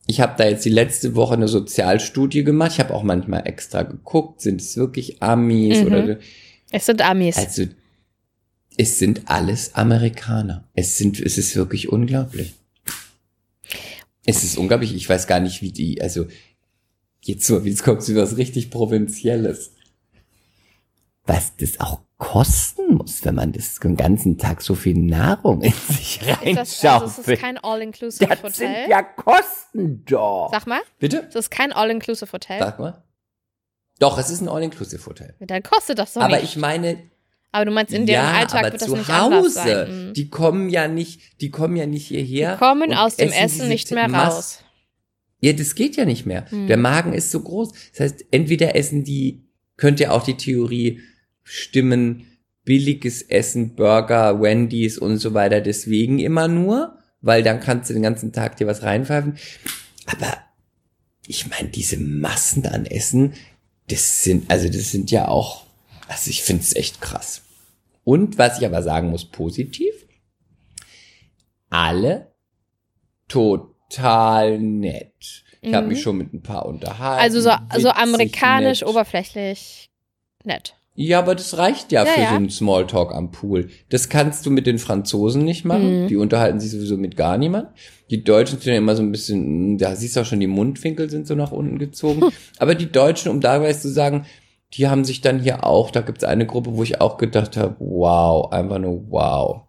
ich habe da jetzt die letzte Woche eine Sozialstudie gemacht. Ich habe auch manchmal extra geguckt, sind es wirklich Amis Mhm. oder Es sind Amis. also es sind alles Amerikaner. Es sind, es ist wirklich unglaublich. Es ist unglaublich. Ich weiß gar nicht, wie die, also jetzt so, jetzt kommt so was richtig Provinzielles. Was das auch kosten muss, wenn man das den ganzen Tag so viel Nahrung in sich ist das, also es ist kein All-Inclusive Das Hotel. sind ja Kosten doch. Sag mal, Bitte? es ist kein All-Inclusive Hotel. Sag mal. Doch, es ist ein All-Inclusive-Hotel. Dann kostet das doch Aber nicht. ich meine, Aber du meinst, in deren ja, Alltag aber wird das zu nicht Hause. sein. Mhm. Die kommen ja nicht, die kommen ja nicht hierher. Die kommen aus dem essen nicht mehr raus. Ja, das geht ja nicht mehr. Hm. Der Magen ist so groß. Das heißt, entweder essen die, könnte ja auch die Theorie stimmen, billiges Essen, Burger, Wendy's und so weiter, deswegen immer nur, weil dann kannst du den ganzen Tag dir was reinpfeifen. Aber ich meine, diese Massen an Essen, das sind, also das sind ja auch, also ich finde es echt krass. Und was ich aber sagen muss, positiv, alle total nett. Ich habe Mhm. mich schon mit ein paar unterhalten. Also so, so amerikanisch, nett. oberflächlich nett. Ja, aber das reicht ja, Ja, für ja. so einen Smalltalk am Pool. Das kannst du mit den Franzosen nicht machen. Mhm. Die unterhalten sich sowieso mit gar niemand. Die Deutschen sind ja immer so ein bisschen, da siehst du auch schon, die Mundwinkel sind so nach unten gezogen. aber die Deutschen, um da weiß zu sagen, die haben sich dann hier auch, da gibt's eine Gruppe, wo ich auch gedacht habe, wow, einfach nur wow.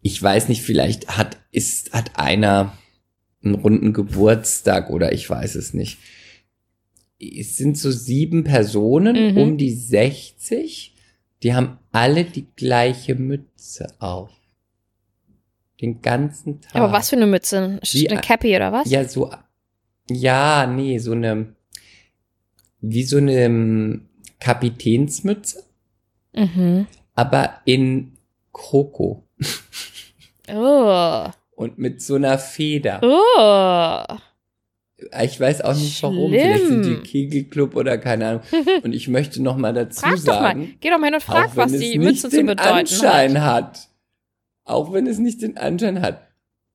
Ich weiß nicht, vielleicht hat, ist, hat einer einen runden Geburtstag oder ich weiß es nicht. Es sind so sieben Personen, Mhm. um die 60. Die haben alle die gleiche Mütze auf. Den ganzen Tag. Aber was für eine Mütze? Wie Eine ein- Cappy oder was? Ja, so. Ja, nee, so eine. Wie so eine ähm, Kapitänsmütze, Mhm. aber in Kroko. Oh. Und mit so einer Feder. Oh. Ich weiß auch nicht warum. Vielleicht sind die Schlimm. Kegelclub oder keine Ahnung. Und ich möchte noch mal dazu Frag doch mal. sagen, Geh doch mal hin und frag, auch wenn was es die nicht Mütze zu den bedeuten Anschein hat. hat. Auch wenn es nicht den Anschein hat.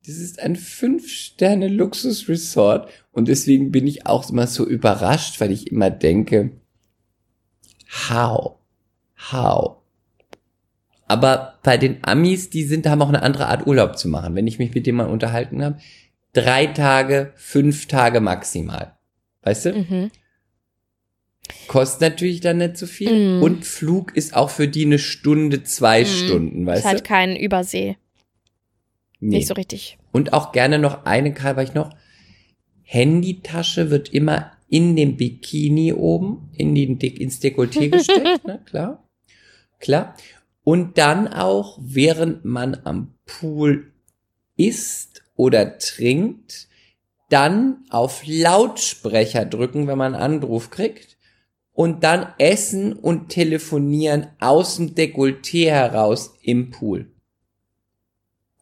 Das ist ein Fünf-Sterne-Luxus-Resort. Und deswegen bin ich auch immer so überrascht, weil ich immer denke, how? How? Aber bei den Amis, die sind, haben auch eine andere Art Urlaub zu machen. Wenn ich mich mit denen mal unterhalten habe, drei Tage, fünf Tage maximal. Weißt du? Mhm. Kostet natürlich dann nicht so viel. Mm. Und Flug ist auch für die eine Stunde, zwei Mm. Stunden, Ist weißt halt du? kein Übersee. Nee. Nicht so richtig. Und auch gerne noch eine weil ich noch, Handytasche wird immer in dem Bikini oben, in die, ins Dekolleté gesteckt, ne, klar. Klar. Und dann auch, während man am Pool isst oder trinkt, dann auf Lautsprecher drücken, wenn man einen Anruf kriegt. Und dann essen und telefonieren aus dem Dekolleté heraus im Pool.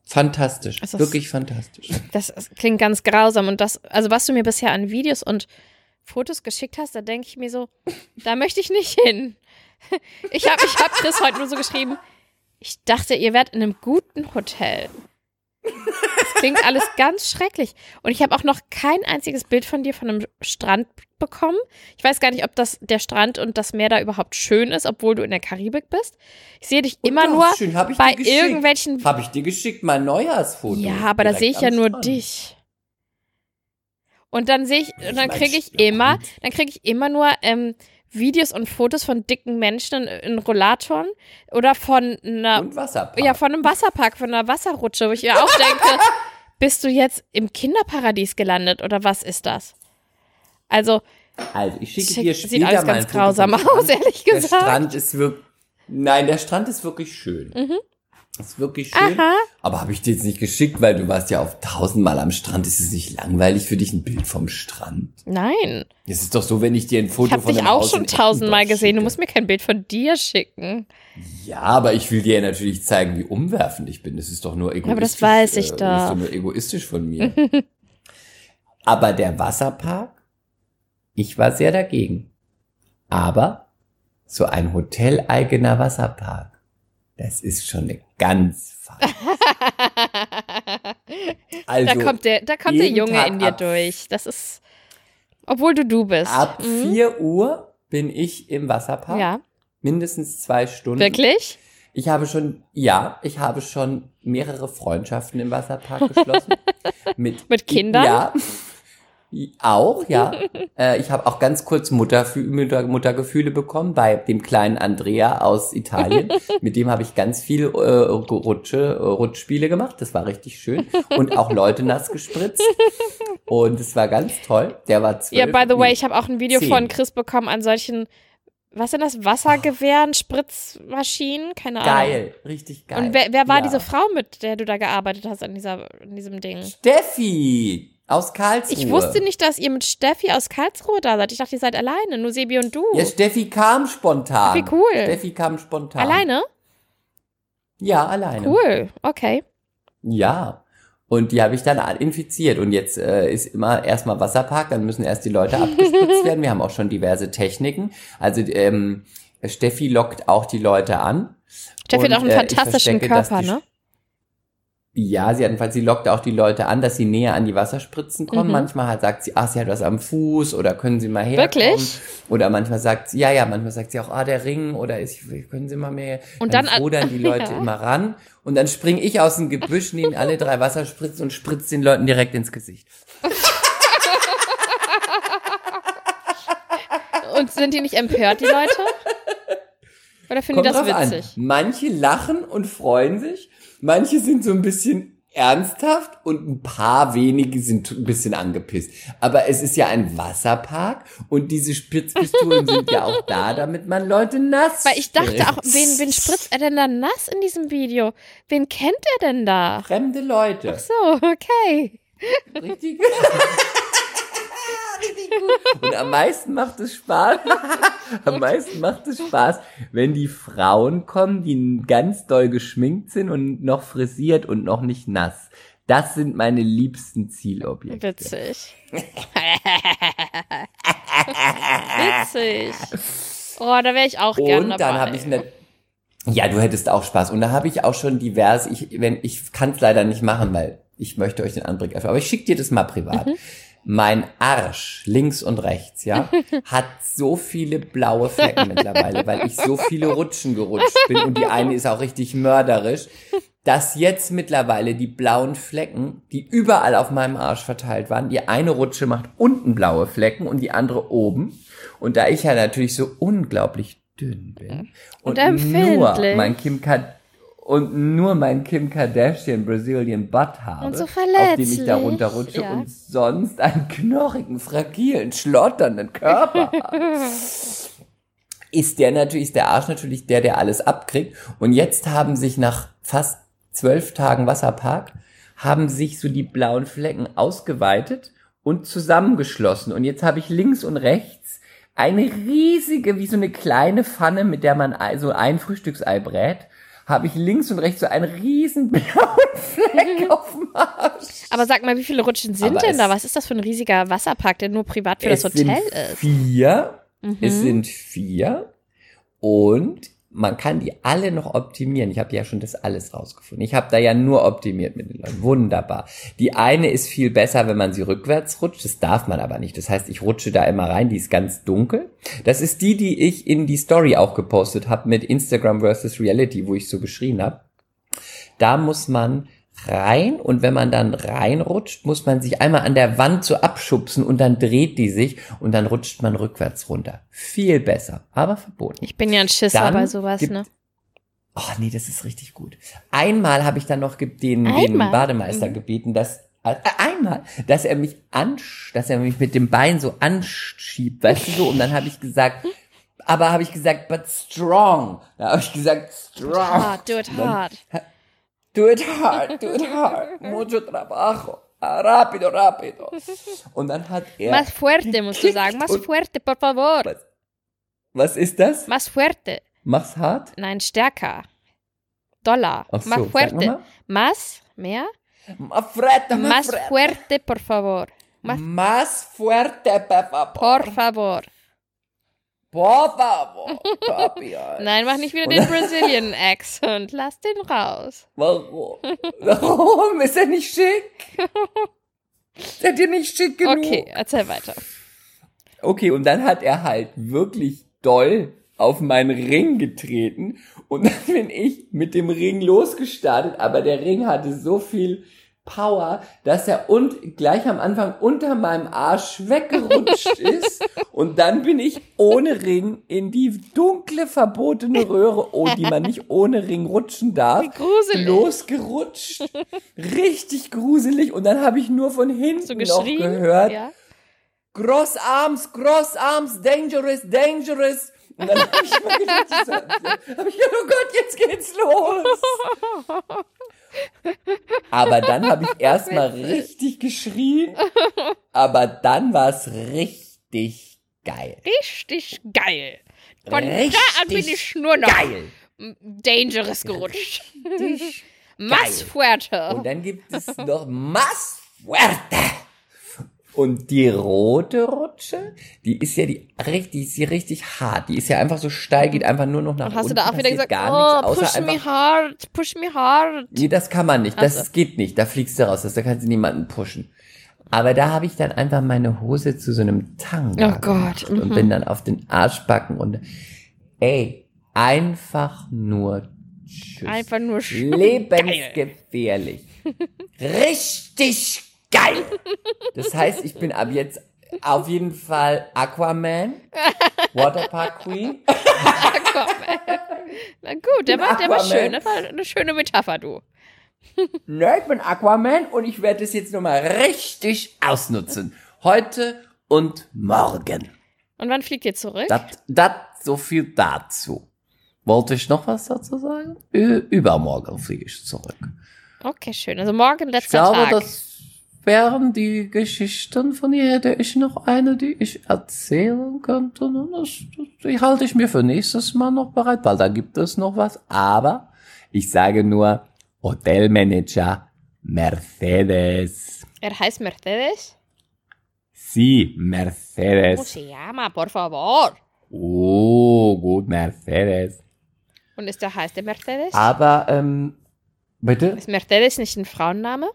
Fantastisch, ist- wirklich fantastisch. Das klingt ganz grausam. Und das, also was du mir bisher an Videos und Fotos geschickt hast, da denke ich mir so, da möchte ich nicht hin. Ich habe ich hab Chris heute nur so geschrieben, ich dachte, ihr wärt in einem guten Hotel. Klingt alles ganz schrecklich. Und ich habe auch noch kein einziges Bild von dir von einem Strand bekommen. Ich weiß gar nicht, ob das der Strand und das Meer da überhaupt schön ist, obwohl du in der Karibik bist. Ich sehe dich immer doch, nur schön, hab ich bei irgendwelchen Habe ich dir geschickt, mein Neujahrsfoto. ja, aber da sehe ich ja nur Strand. dich. Und dann sehe ich, und dann kriege ich Strand. immer, dann kriege ich immer nur ähm, Videos und Fotos von dicken Menschen in, in Rollatoren oder von einer, Und Wasserpark. ja, von einem Wasserpark, von einer Wasserrutsche, wo ich mir auch denke, bist du jetzt im Kinderparadies gelandet oder was ist das? Also, Also, ich schicke Schick- dir sieht später alles mal ganz grausam aus, ehrlich Der gesagt. Strand ist wirklich, nein, der Strand ist wirklich schön. Ist wirklich schön. Aha. Aber habe ich dir jetzt nicht geschickt, weil du warst ja auf tausendmal am Strand. Ist es nicht langweilig für dich ein Bild vom Strand? nein. Es ist doch so, wenn ich dir ein Foto Ich habe von dich auch Haus schon tausendmal gesehen. Du musst mir kein Bild von dir schicken. Ja, aber ich will dir natürlich zeigen, wie umwerfend ich bin. Das ist doch nur egoistisch. Aber das weiß ich äh, doch. Das ist doch nur egoistisch von mir. aber der Wasserpark, ich war sehr dagegen. Aber so ein hoteleigener Wasserpark, das ist schon eine ganz feine. Also da kommt der, da kommt der Junge Tag in dir durch. Das ist, obwohl du du bist. ab Mhm. 4 Uhr bin ich im Wasserpark. Ja, Mindestens zwei Stunden. wirklich? Ich habe schon, ja, ich habe schon mehrere Freundschaften im Wasserpark geschlossen. mit, Mit Kindern? Ja. Auch, ja. äh, ich habe auch ganz kurz Mutterfü Mutter, Muttergefühle bekommen bei dem kleinen Andrea aus Italien. Mit dem habe ich ganz viel äh, Rutsche, äh, Rutschspiele gemacht. Das war richtig schön. Und auch Leute nass gespritzt. Und es war ganz toll. Der war zwölf. Ja, by the way, ich habe auch ein Video zehn. von Chris bekommen an solchen, was sind das, Wassergewehren, Spritzmaschinen? Keine Ahnung. Geil, richtig geil. Und wer, wer war Ja. diese Frau, mit der du da gearbeitet hast an, dieser, an diesem Ding? Steffi aus Karlsruhe. Ich wusste nicht, dass ihr mit Steffi aus Karlsruhe da seid. Ich dachte, ihr seid alleine, nur Sebi und du. Ja, Steffi kam spontan. Wie cool. Steffi kam spontan. Alleine? Ja, alleine. Cool, okay. Ja. Und die habe ich dann infiziert. Und jetzt äh, ist immer erstmal Wasserpark, dann müssen erst die Leute abgespritzt werden. Wir haben auch schon diverse Techniken. Also ähm, Steffi lockt auch die Leute an. Steffi Und, hat auch einen äh, fantastischen Körper, ne? Ja, sie hat jedenfalls, sie lockt auch die Leute an, dass sie näher an die Wasserspritzen kommen. Mhm. Manchmal halt sagt sie, ach, sie hat was am Fuß oder können Sie mal herkommen. Wirklich? Oder manchmal sagt sie, ja, ja, manchmal sagt sie auch, ah, der Ring oder ist, können Sie mal mehr. Und dann- rudern die Leute Ja. immer ran. Und dann springe ich aus dem Gebüsch, nehme alle drei Wasserspritzen und spritze den Leuten direkt ins Gesicht. Und sind die nicht empört, die Leute? Oder finden die Kommt das drauf an. witzig? Manche lachen und freuen sich. Manche sind so ein bisschen ernsthaft und ein paar wenige sind ein bisschen angepisst. Aber es ist ja ein Wasserpark und diese Spitzpistolen sind ja auch da, damit man Leute nass Weil ich dachte auch, spritzt. wen, wen spritzt er denn da nass in diesem Video? Wen kennt er denn da? Fremde Leute. So, okay. Richtig. Und am meisten macht es Spaß. am meisten macht es Spaß, wenn die Frauen kommen, die ganz doll geschminkt sind und noch frisiert und noch nicht nass. Das sind meine liebsten Zielobjekte. Witzig. Witzig. Oh, da wäre ich auch gerne Und dabei. dann habe ich eine ja, du hättest auch Spaß. Und da habe ich auch schon divers, ich, wenn, ich kann es leider nicht machen, weil ich möchte euch den Anblick öffnen. Aber ich schicke dir das mal privat. Mein Arsch, links und rechts, ja, hat so viele blaue Flecken mittlerweile, weil ich so viele Rutschen gerutscht bin und die eine ist auch richtig mörderisch, dass jetzt mittlerweile die blauen Flecken, die überall auf meinem Arsch verteilt waren, die eine Rutsche macht unten blaue Flecken und die andere oben. Und da ich ja natürlich so unglaublich dünn bin Und nur empfindlich. mein Kim Kardashian und nur mein Kim Kardashian Brazilian Butt habe, Und so auf dem ich da runterrutsche ja. und sonst einen knochigen, fragilen, schlotternden Körper habe. ist der natürlich, ist der Arsch natürlich der, der alles abkriegt. Und jetzt haben sich nach fast zwölf Tagen Wasserpark, haben sich so die blauen Flecken ausgeweitet und zusammengeschlossen. Und jetzt habe ich links und rechts eine riesige, wie so eine kleine Pfanne, mit der man so ein Frühstücksei brät, habe ich links und rechts so einen riesen blauen Fleck auf dem Arsch. Aber sag mal, wie viele Rutschen sind Aber denn es- da? Was ist das für ein riesiger Wasserpark, der nur privat für das es Hotel sind ist? vier. Mhm. Es sind vier. Und man kann die alle noch optimieren. Ich habe ja schon das alles rausgefunden. Ich habe da ja nur optimiert mit den Leuten. Wunderbar. Die eine ist viel besser, wenn man sie rückwärts rutscht. Das darf man aber nicht. Das heißt, ich rutsche da immer rein. Die ist ganz dunkel. Das ist die, die ich in die Story auch gepostet habe mit Instagram versus Reality, wo ich so geschrien habe. Da muss man rein und wenn man dann reinrutscht, muss man sich einmal an der Wand so abschubsen und dann dreht die sich und dann rutscht man rückwärts runter. Viel besser, aber verboten. Ich bin ja ein Schisser Dann bei sowas, gibt- ne? Oh nee, das ist richtig gut. Einmal habe ich dann noch den, den? Bademeister Mhm. gebeten, dass äh, einmal, dass er mich ansch, dass er mich mit dem Bein so anschiebt, weißt du so, und dann habe ich gesagt, aber habe ich gesagt, but strong. Da habe ich gesagt, strong. Hard, do it Und dann- hard. Do it hard, do it hard. Mucho trabajo. Ah. Und dann hat er. Más fuerte, musst du sagen. Más fuerte, por favor. Was, was ist das? Más fuerte. Mach's hart? Nein, stärker. Dollar. Ach Más fuerte. Más, mehr. Más fuerte, más Más fuerte. fuerte, por favor. Más, Más fuerte, por favor. por favor. Por favor. Papi. Nein, mach nicht wieder den Brazilian Accent. Lass den raus. Warum? Warum? Ist er nicht schick? Ist er dir nicht schick genug? Okay, erzähl weiter. Okay, und dann hat er halt wirklich doll auf meinen Ring getreten und dann bin ich mit dem Ring losgestartet, aber der Ring hatte so viel Power, dass er und gleich am Anfang unter meinem Arsch weggerutscht ist und dann bin ich ohne Ring in die dunkle verbotene Röhre, oh, die man nicht ohne Ring rutschen darf, Wie gruselig. losgerutscht, richtig gruselig und dann habe ich nur von hinten noch gehört, Ja. Cross Arms, Cross Arms, dangerous, dangerous. Und dann habe ich mal gedacht, hab ich gedacht, oh Gott, jetzt geht's los. Aber dann habe ich erstmal richtig geschrien, aber dann war es richtig geil. Richtig geil. Von Richtig da an bin ich nur noch Geil. dangerous gerutscht. Richtig fuerte. Und dann gibt es noch Más Fuerte. Und die rote Rutsche, die ist ja die richtig, die ist ja richtig hart. Die ist ja einfach so steil, geht einfach nur noch nach Und hast du unten. da auch wieder gesagt, gar oh, nichts, push außer me einfach, hard, push me hard. Nee, das kann man nicht. Das Ach so. geht nicht. Da fliegst du raus. Das, da kannst du niemanden pushen. Aber da habe ich dann einfach meine Hose zu so einem Tanga Oh Gott, gemacht und mhm. bin dann auf den Arschbacken und ey, einfach nur tschüss. Einfach nur sch- Lebensgefährlich. Richtig geil. Das heißt, ich bin ab jetzt auf jeden Fall Aquaman, Waterpark Queen. Na gut, der war, der war Aquaman. schön. Das war eine schöne Metapher, du. Ne, ich bin Aquaman und ich werde es jetzt nochmal richtig ausnutzen. Heute und morgen. Und wann fliegt ihr zurück? Das, das so viel dazu. Wollte ich noch was dazu sagen? Ü übermorgen fliege ich zurück. Okay, schön. Also morgen Ich letzter glaube, Tag. das wären die Geschichten von ihr. Hätte ich noch eine, die ich erzählen könnte. Und Das, das, die halte ich mir für nächstes Mal noch bereit, weil da gibt es noch was. Aber ich sage nur Hotelmanager Mercedes. er heißt Mercedes. Sie, ¿Cómo Mercedes. se llama, por favor? Oh, gut, Mercedes. Und ist der heißt der Mercedes? Aber, ähm, bitte? Ist Mercedes nicht ein Frauenname?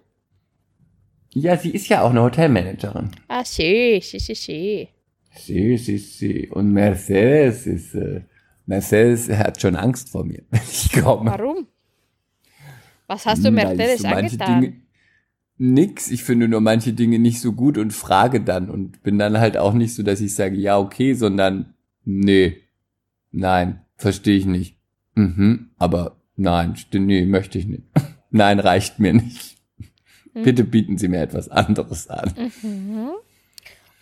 Ja, sie ist ja auch eine Hotelmanagerin. Ah, sí, sí, sí, sí. Sie, sie, sie. Und Mercedes ist, äh, Mercedes hat schon Angst vor mir, wenn ich komme. Warum? Was hast du Hm, Mercedes so angetan? Dinge, nix, ich finde nur manche Dinge nicht so gut und frage dann und bin dann halt auch nicht so, dass ich sage, ja, okay, sondern, nee, nein, verstehe ich nicht. Mhm, aber Nein, nee, möchte ich nicht. Nein, reicht mir nicht. Hm. Bitte bieten Sie mir etwas anderes an.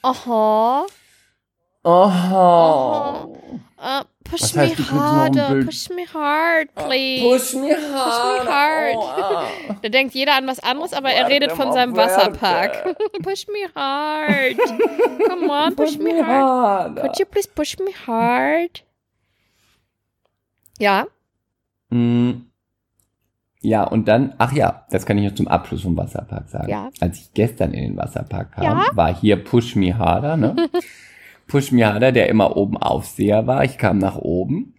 Aha. Oh. Uh, push Was me heißt, du kriegst noch ein harder, Bild? push me hard, please. Push me hard. hard. Oh, ah. Da denkt jeder an was anderes, aber er redet von seinem. Wasserpark. push me hard. Come on, push me hard. Could you please push me hard? Ja, Mm. Ja, und dann, ach ja, das kann ich noch zum Abschluss vom Wasserpark sagen. Ja. Als ich gestern in den Wasserpark kam, Ja. war hier Push Me Harder, ne? Push Me Harder, der immer oben Aufseher war. Ich kam nach oben.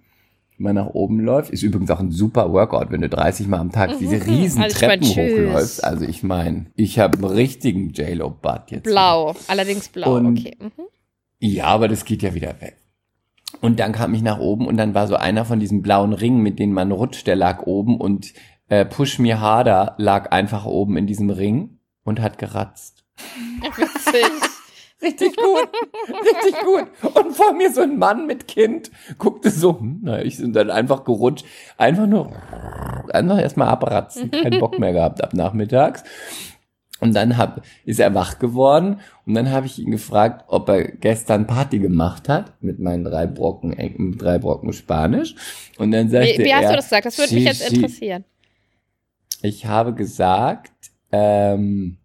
Wenn man nach oben läuft, ist übrigens auch ein super Workout, wenn du 30 Mal am Tag diese riesen Also ich mein, Treppen tschüss. hochläufst. Also ich meine, ich habe einen richtigen J-Lo-Butt jetzt. blau. Allerdings blau, Und- okay. Mhm. Ja, aber das geht ja wieder weg. Und dann kam ich nach oben und dann war so einer von diesen blauen Ringen, mit denen man rutscht, der lag oben und äh, Push Me Harder lag einfach oben in diesem Ring und hat geratzt. Witzig. Richtig gut, richtig gut. Und vor mir so ein Mann mit Kind guckte so, hm, na, ich sind dann einfach gerutscht, einfach nur, einfach erstmal abratzen, keinen Bock mehr gehabt ab nachmittags. Und dann hab, ist er wach geworden und dann habe ich ihn gefragt, ob er gestern Party gemacht hat mit meinen drei Brocken, mit drei Brocken Spanisch. Und dann sagte Wie, wie hast er, du das gesagt? Das würde mich "Sí, jetzt sí." interessieren. Ich habe gesagt, ähm,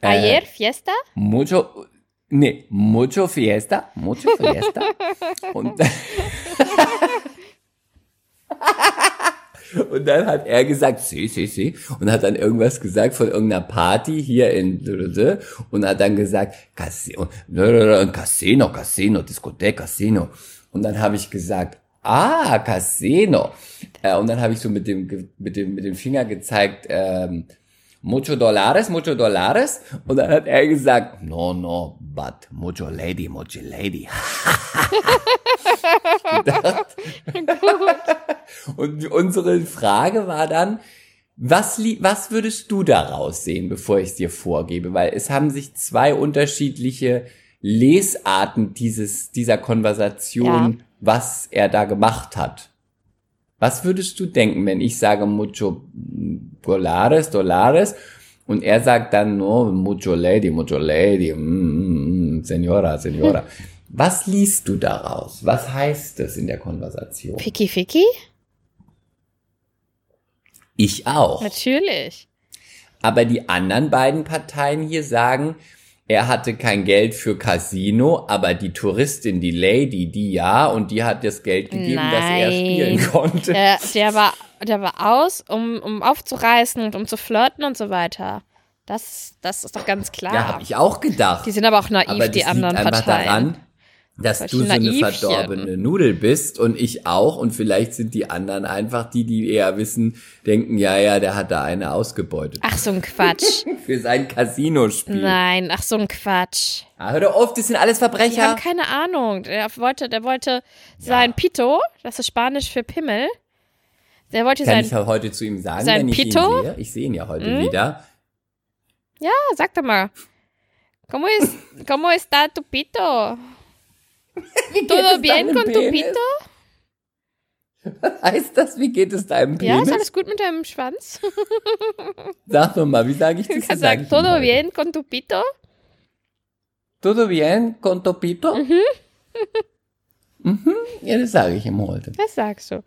äh, Ayer, Fiesta? Mucho, nee, mucho fiesta, mucho fiesta. und, und dann hat er gesagt, sí, sí, sí. Und hat dann irgendwas gesagt von irgendeiner Party hier in und hat dann gesagt, Casino, Casino, Casino, Diskothek, Casino. Und dann habe ich gesagt, ah, Casino. Äh, und dann habe ich so mit dem, mit dem, mit dem Finger gezeigt, ähm, mucho dólares, mucho dólares. Und dann hat er gesagt, no, no, but mucho lady, mucho lady. Und unsere Frage war dann, was, was würdest du daraus sehen, bevor ich es dir vorgebe? Weil es haben sich zwei unterschiedliche Lesarten dieses, dieser Konversation, Ja. was er da gemacht hat. Was würdest du denken, wenn ich sage mucho dólares, dólares und er sagt dann no, mucho lady, mucho lady, mm, mm, mm, senora, senora. Was liest du daraus? Was heißt es in der Konversation? Ficky Ficky? Ich auch. Natürlich. Aber die anderen beiden Parteien hier sagen, er hatte kein Geld für Casino, aber die Touristin, die Lady, die ja, und die hat das Geld gegeben, dass er Nein. spielen konnte. Der, der, war, der war aus, um, um aufzureißen und um zu flirten und so weiter. Das, das ist doch ganz klar. Ja, habe ich auch gedacht. Die sind aber auch naiv, aber die anderen Parteien. daran, dass du so eine verdorbene Nudel bist und ich auch und vielleicht sind die anderen einfach die, die eher wissen, denken, ja, ja, der hat da eine ausgebeutet Ach, so ein Quatsch. für sein Casino-Spiel. Nein, ach, so ein Quatsch. Ah, hör doch auf, das sind alles Verbrecher. haben keine Ahnung. Der wollte, der wollte sein Pito, das ist Spanisch für Pimmel. Der wollte Kann sein, ich heute zu ihm sagen, sein wenn ich Pito? Hm? ihn sehe? Ich sehe ihn ja heute wieder. ja, sag doch mal. ¿Cómo, es, ¿Cómo está tu pito? Wie geht ¿Todo es bien deinem con tu pito? Heißt das, wie geht es deinem Ja, Penis? ist alles gut mit deinem Schwanz? Sag doch mal, wie sage ich das? Kannst sag sagen, ich ihm todo bien con tu pito? Todo bien con tu pito? Mhm. Ja, das sage ich ihm heute. Das sagst du.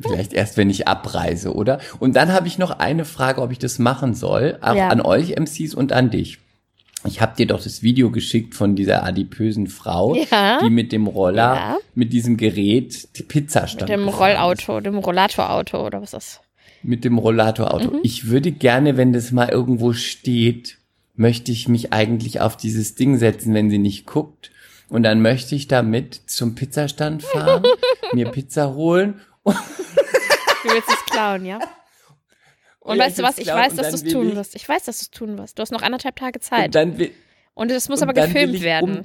Vielleicht erst, wenn ich abreise, oder? Und dann habe ich noch eine Frage, ob ich das machen soll, auch Ja. an euch MCs und an dich. Ich habe dir doch das Video geschickt von dieser adipösen Frau, Ja. die mit dem Roller, Ja. mit diesem Gerät die Pizzastand Mit dem gefahren ist. Rollauto, dem Rollatorauto oder was ist das? Mit dem Rollatorauto. Mhm. Ich würde gerne, wenn das mal irgendwo steht, möchte ich mich eigentlich auf dieses Ding setzen, wenn sie nicht guckt. Und dann möchte ich damit zum Pizzastand fahren, mir Pizza holen Du willst es klauen, ja? Und Ja, weißt du was? Ich weiß, und dass du es tun wirst. Ich weiß, dass du es tun wirst. Du hast noch anderthalb Tage und Zeit. dann will, Und es muss und aber dann will gefilmt ich werden. Um,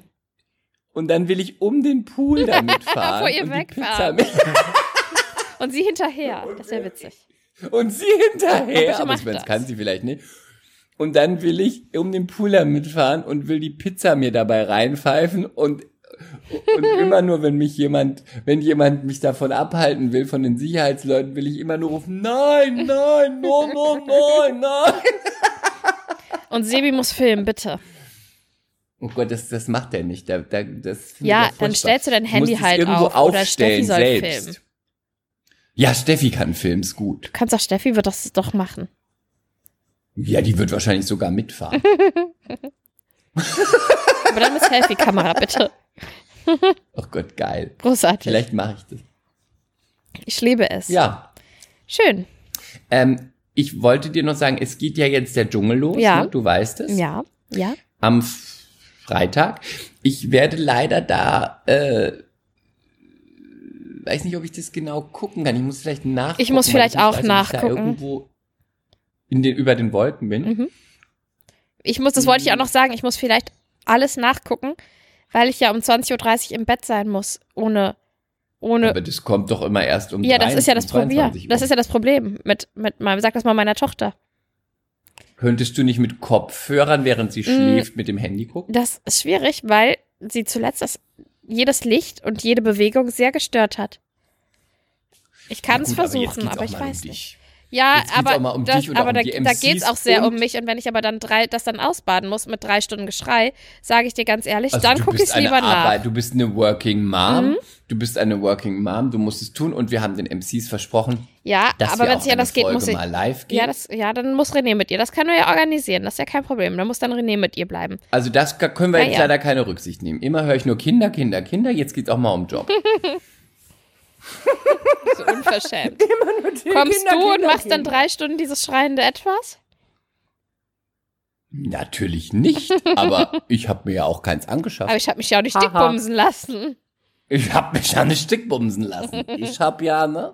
und dann will ich um den Pool damit fahren. Wo ihr und wegfahren. Und sie hinterher. Das wäre witzig. und sie hinterher. Aber ich meine, das das. kann sie vielleicht nicht. Und dann will ich um den Pool damit fahren und will die Pizza mir dabei reinpfeifen und Und immer nur, wenn mich jemand, wenn jemand mich davon abhalten will, von den Sicherheitsleuten, will ich immer nur rufen, nein, nein, no, no, nein, nein. Und Sebi muss filmen, bitte. Oh Gott, das, das macht er nicht. Da, da, das Ja, dann stellst du dein Du Handy es halt irgendwo auf oder Steffi aufstellen soll selbst. filmen. Ja, Steffi kann filmen, ist gut. Du kannst auch, Steffi wird das doch machen. Ja, die wird wahrscheinlich sogar mitfahren. Aber dann mit Selfie-Kamera, bitte. oh Gott, geil. Großartig. Vielleicht mache ich das. Ich liebe es. Ja. Schön. Ähm, ich wollte dir noch sagen, es geht ja jetzt der Dschungel los, Ja. ne? du weißt es. Ja, ja. Am Freitag. Ich werde leider da, äh, weiß nicht, ob ich das genau gucken kann. Ich muss vielleicht nachgucken. Ich muss vielleicht nicht auch weiß, ob ich da nachgucken. irgendwo in den, über den Wolken bin. Mhm. Ich muss, das wollte ich auch noch sagen, ich muss vielleicht alles nachgucken, weil ich ja um 20.30 Uhr im Bett sein muss, ohne, ohne. Aber das kommt doch immer erst um ja, das ist ja das 23 Problem. Das ist ja das Problem mit, mit meinem, sag das mal meiner Tochter. Könntest du nicht mit Kopfhörern, während Mm. sie schläft, mit dem Handy gucken? Das ist schwierig, weil sie zuletzt das, jedes Licht und jede Bewegung sehr gestört hat. Ich kann es aber versuchen, aber, auch ich um weiß dich. nicht. Ja, aber, um das, und aber um da, da geht's MCs auch sehr um mich. Und wenn ich aber dann drei, das dann ausbaden muss mit drei Stunden Geschrei, sage ich dir ganz ehrlich, Also dann gucke ich es lieber nach. Mhm. Arbeit, du bist eine Working Mom, du bist eine Working Mom, du musst es tun und wir haben den MCs versprochen, Ja, dass aber wenn es eine anders geht, muss ich. mal live gehen. Ja, das, ja, dann muss René mit ihr. Das können wir ja organisieren. Das ist ja kein Problem. Dann muss dann René mit ihr bleiben. also das können wir Ja, jetzt ja. leider keine Rücksicht nehmen. Immer höre ich nur Kinder, Kinder, Kinder, jetzt geht's auch mal um Job. So unverschämt. Kommst du und machst dann drei Stunden dieses schreiende Etwas? Natürlich nicht, aber ich habe mir ja auch keins angeschafft. Aber ich habe mich ja auch nicht dickbumsen lassen. Ich habe mich ja nicht stickbumsen lassen. Ich habe ja, ne?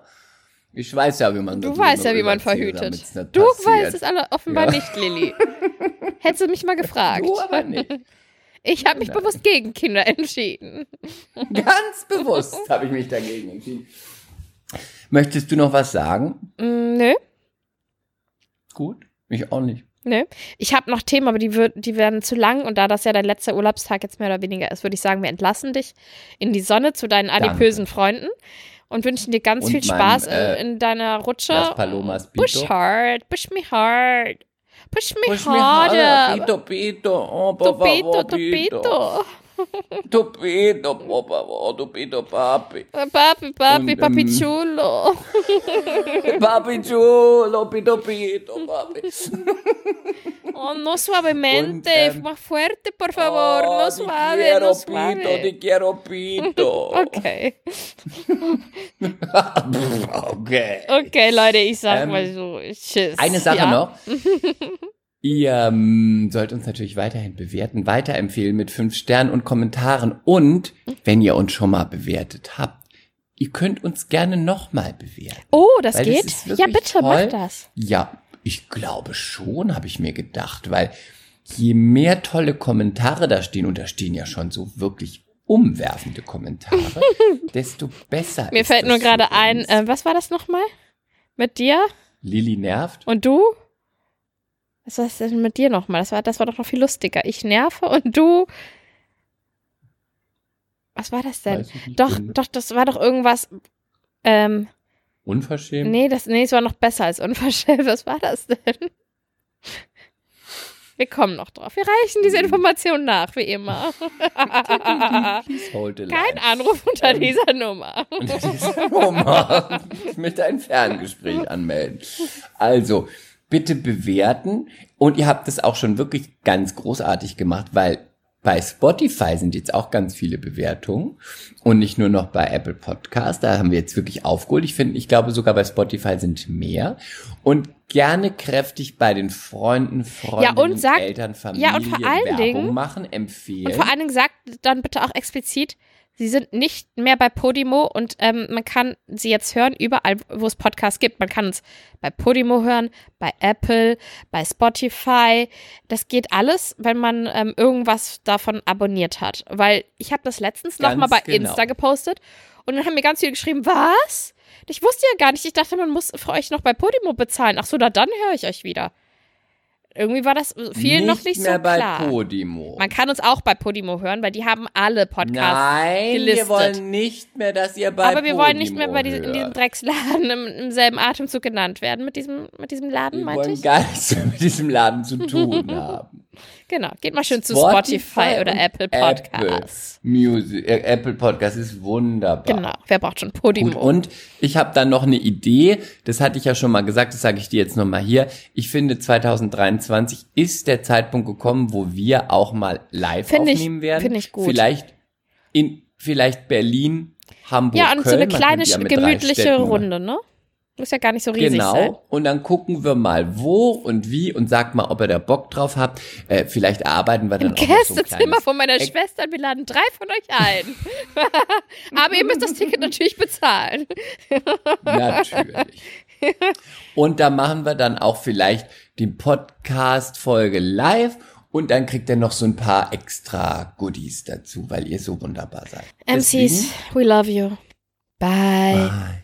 Ich weiß ja, wie man Du weißt ja, wie man verhütet. Du passiert. weißt es alle offenbar Ja. nicht, Lilly. Hättest du mich mal gefragt. Du aber nicht. Ich habe mich bewusst gegen Kinder entschieden. Ganz bewusst habe ich mich dagegen entschieden. Möchtest du noch was sagen? Mm, nö, Gut, ich auch nicht. nö. Ich habe noch Themen, aber die, wird, die werden zu lang. Und da das ja dein letzter Urlaubstag jetzt mehr oder weniger ist, würde ich sagen, wir entlassen dich in die Sonne zu deinen adipösen Freunden und wünschen dir ganz Und viel meinem, Spaß äh, in, in deiner Rutsche. Las Palomas Pito. Push hard, push me hard. Push me Push me harder. harder, Pito, Pito, oh, por Topito, favor, topito. Tu Pito, por favor, tu Pito, papi. Papi, papi, Und, papi ähm, chulo. Papi chulo, Pito, Pito, papi. Oh, no suavemente, Und, más fuerte, por favor, Oh, no te suave, quiero, no Pito, suave. te quiero, Pito. Okay, okay. okay, Leute, ich sag Ähm, mal so, tschüss. Eine Sache ja? noch. Ihr ähm, sollt uns natürlich weiterhin bewerten, weiterempfehlen mit fünf Sternen und Kommentaren. Und wenn ihr uns schon mal bewertet habt, ihr könnt uns gerne nochmal bewerten. Oh, das das geht? ist ja, bitte, mach toll. das. Ja, ich glaube schon, habe ich mir gedacht, weil je mehr tolle Kommentare da stehen, und da stehen ja schon so wirklich umwerfende Kommentare, desto besser Mir ist fällt das nur gerade ein, äh, was war das nochmal? Mit dir Lilly nervt. und du? Was war das denn mit dir nochmal? Das war, das war doch noch viel lustiger. Ich nerve und du. Was war das denn? Doch, bin doch, das war doch irgendwas. Ähm, Unverschämt. nee, das, nee, es war noch besser als unverschämt. Was war das denn? Wir kommen noch drauf. Wir reichen diese Information nach, wie immer. Kein Anruf unter Ähm, dieser Nummer. Und diese Nummer. Ich möchte ein Ferngespräch anmelden. Also, bitte bewerten. Und ihr habt es auch schon wirklich ganz großartig gemacht, weil bei Spotify sind jetzt auch ganz viele Bewertungen und nicht nur noch bei Apple Podcast. Da haben wir jetzt wirklich aufgeholt. Ich finde, ich glaube sogar bei Spotify sind mehr. Und gerne kräftig bei den Freunden, Freunden, und sagt- Eltern, Familie ja, und vor allen Werbung Dingen- machen, empfehlen. Und vor allen Dingen sagt dann bitte auch explizit, sie sind nicht mehr bei Podimo und ähm, man kann sie jetzt hören überall, wo es Podcasts gibt. Man kann uns bei Podimo hören, bei Apple, bei Spotify. Das geht alles, wenn man ähm, irgendwas davon abonniert hat. Weil ich habe das letztens noch Ganz mal bei genau. Insta gepostet und dann haben mir ganz viele geschrieben, was? Ich wusste ja gar nicht. Ich dachte, man muss für euch noch bei Podimo bezahlen. Ach so, na dann höre ich euch wieder. Irgendwie war das vielen noch nicht mehr so bei klar. Podimo. Man kann uns auch bei Podimo hören, weil die haben alle Podcasts Nein, gelistet. wir wollen nicht mehr, dass ihr bei Aber wir Podimo wollen nicht mehr bei diesem, in diesem. Drecksladen im, im selben Atemzug genannt werden mit diesem, mit diesem Laden, Wir meinte wollen ich. gar nichts mehr mit diesem Laden zu tun haben. Genau, geht mal schön zu Spotify oder Apple Podcasts. Apple, Music, äh, Apple Podcast ist wunderbar. Genau, wer braucht schon Podimo? Gut, und ich habe dann noch eine Idee, das hatte ich ja schon mal gesagt, das sage ich dir jetzt nochmal hier. Ich finde 2023 ist der Zeitpunkt gekommen, wo wir auch mal live Finde ich- aufnehmen werden. finde ich gut. Vielleicht in vielleicht Berlin, Hamburg, ja, und so Köln. eine Man kleine, ja gemütliche Runde, ne? Muss ja gar nicht so riesig Genau. sein. Und dann gucken wir mal, wo und wie und sagt mal, ob ihr da Bock drauf habt. Äh, vielleicht erarbeiten wir dann Im auch noch so ein Gästezimmer kleines von meiner Eck- Schwester, wir laden drei von euch ein. Aber ihr müsst das Ticket natürlich bezahlen. Natürlich. Und da machen wir dann auch vielleicht die Podcast-Folge live und dann kriegt ihr noch so ein paar extra Goodies dazu, weil ihr so wunderbar seid. MCs, we love you. Bye.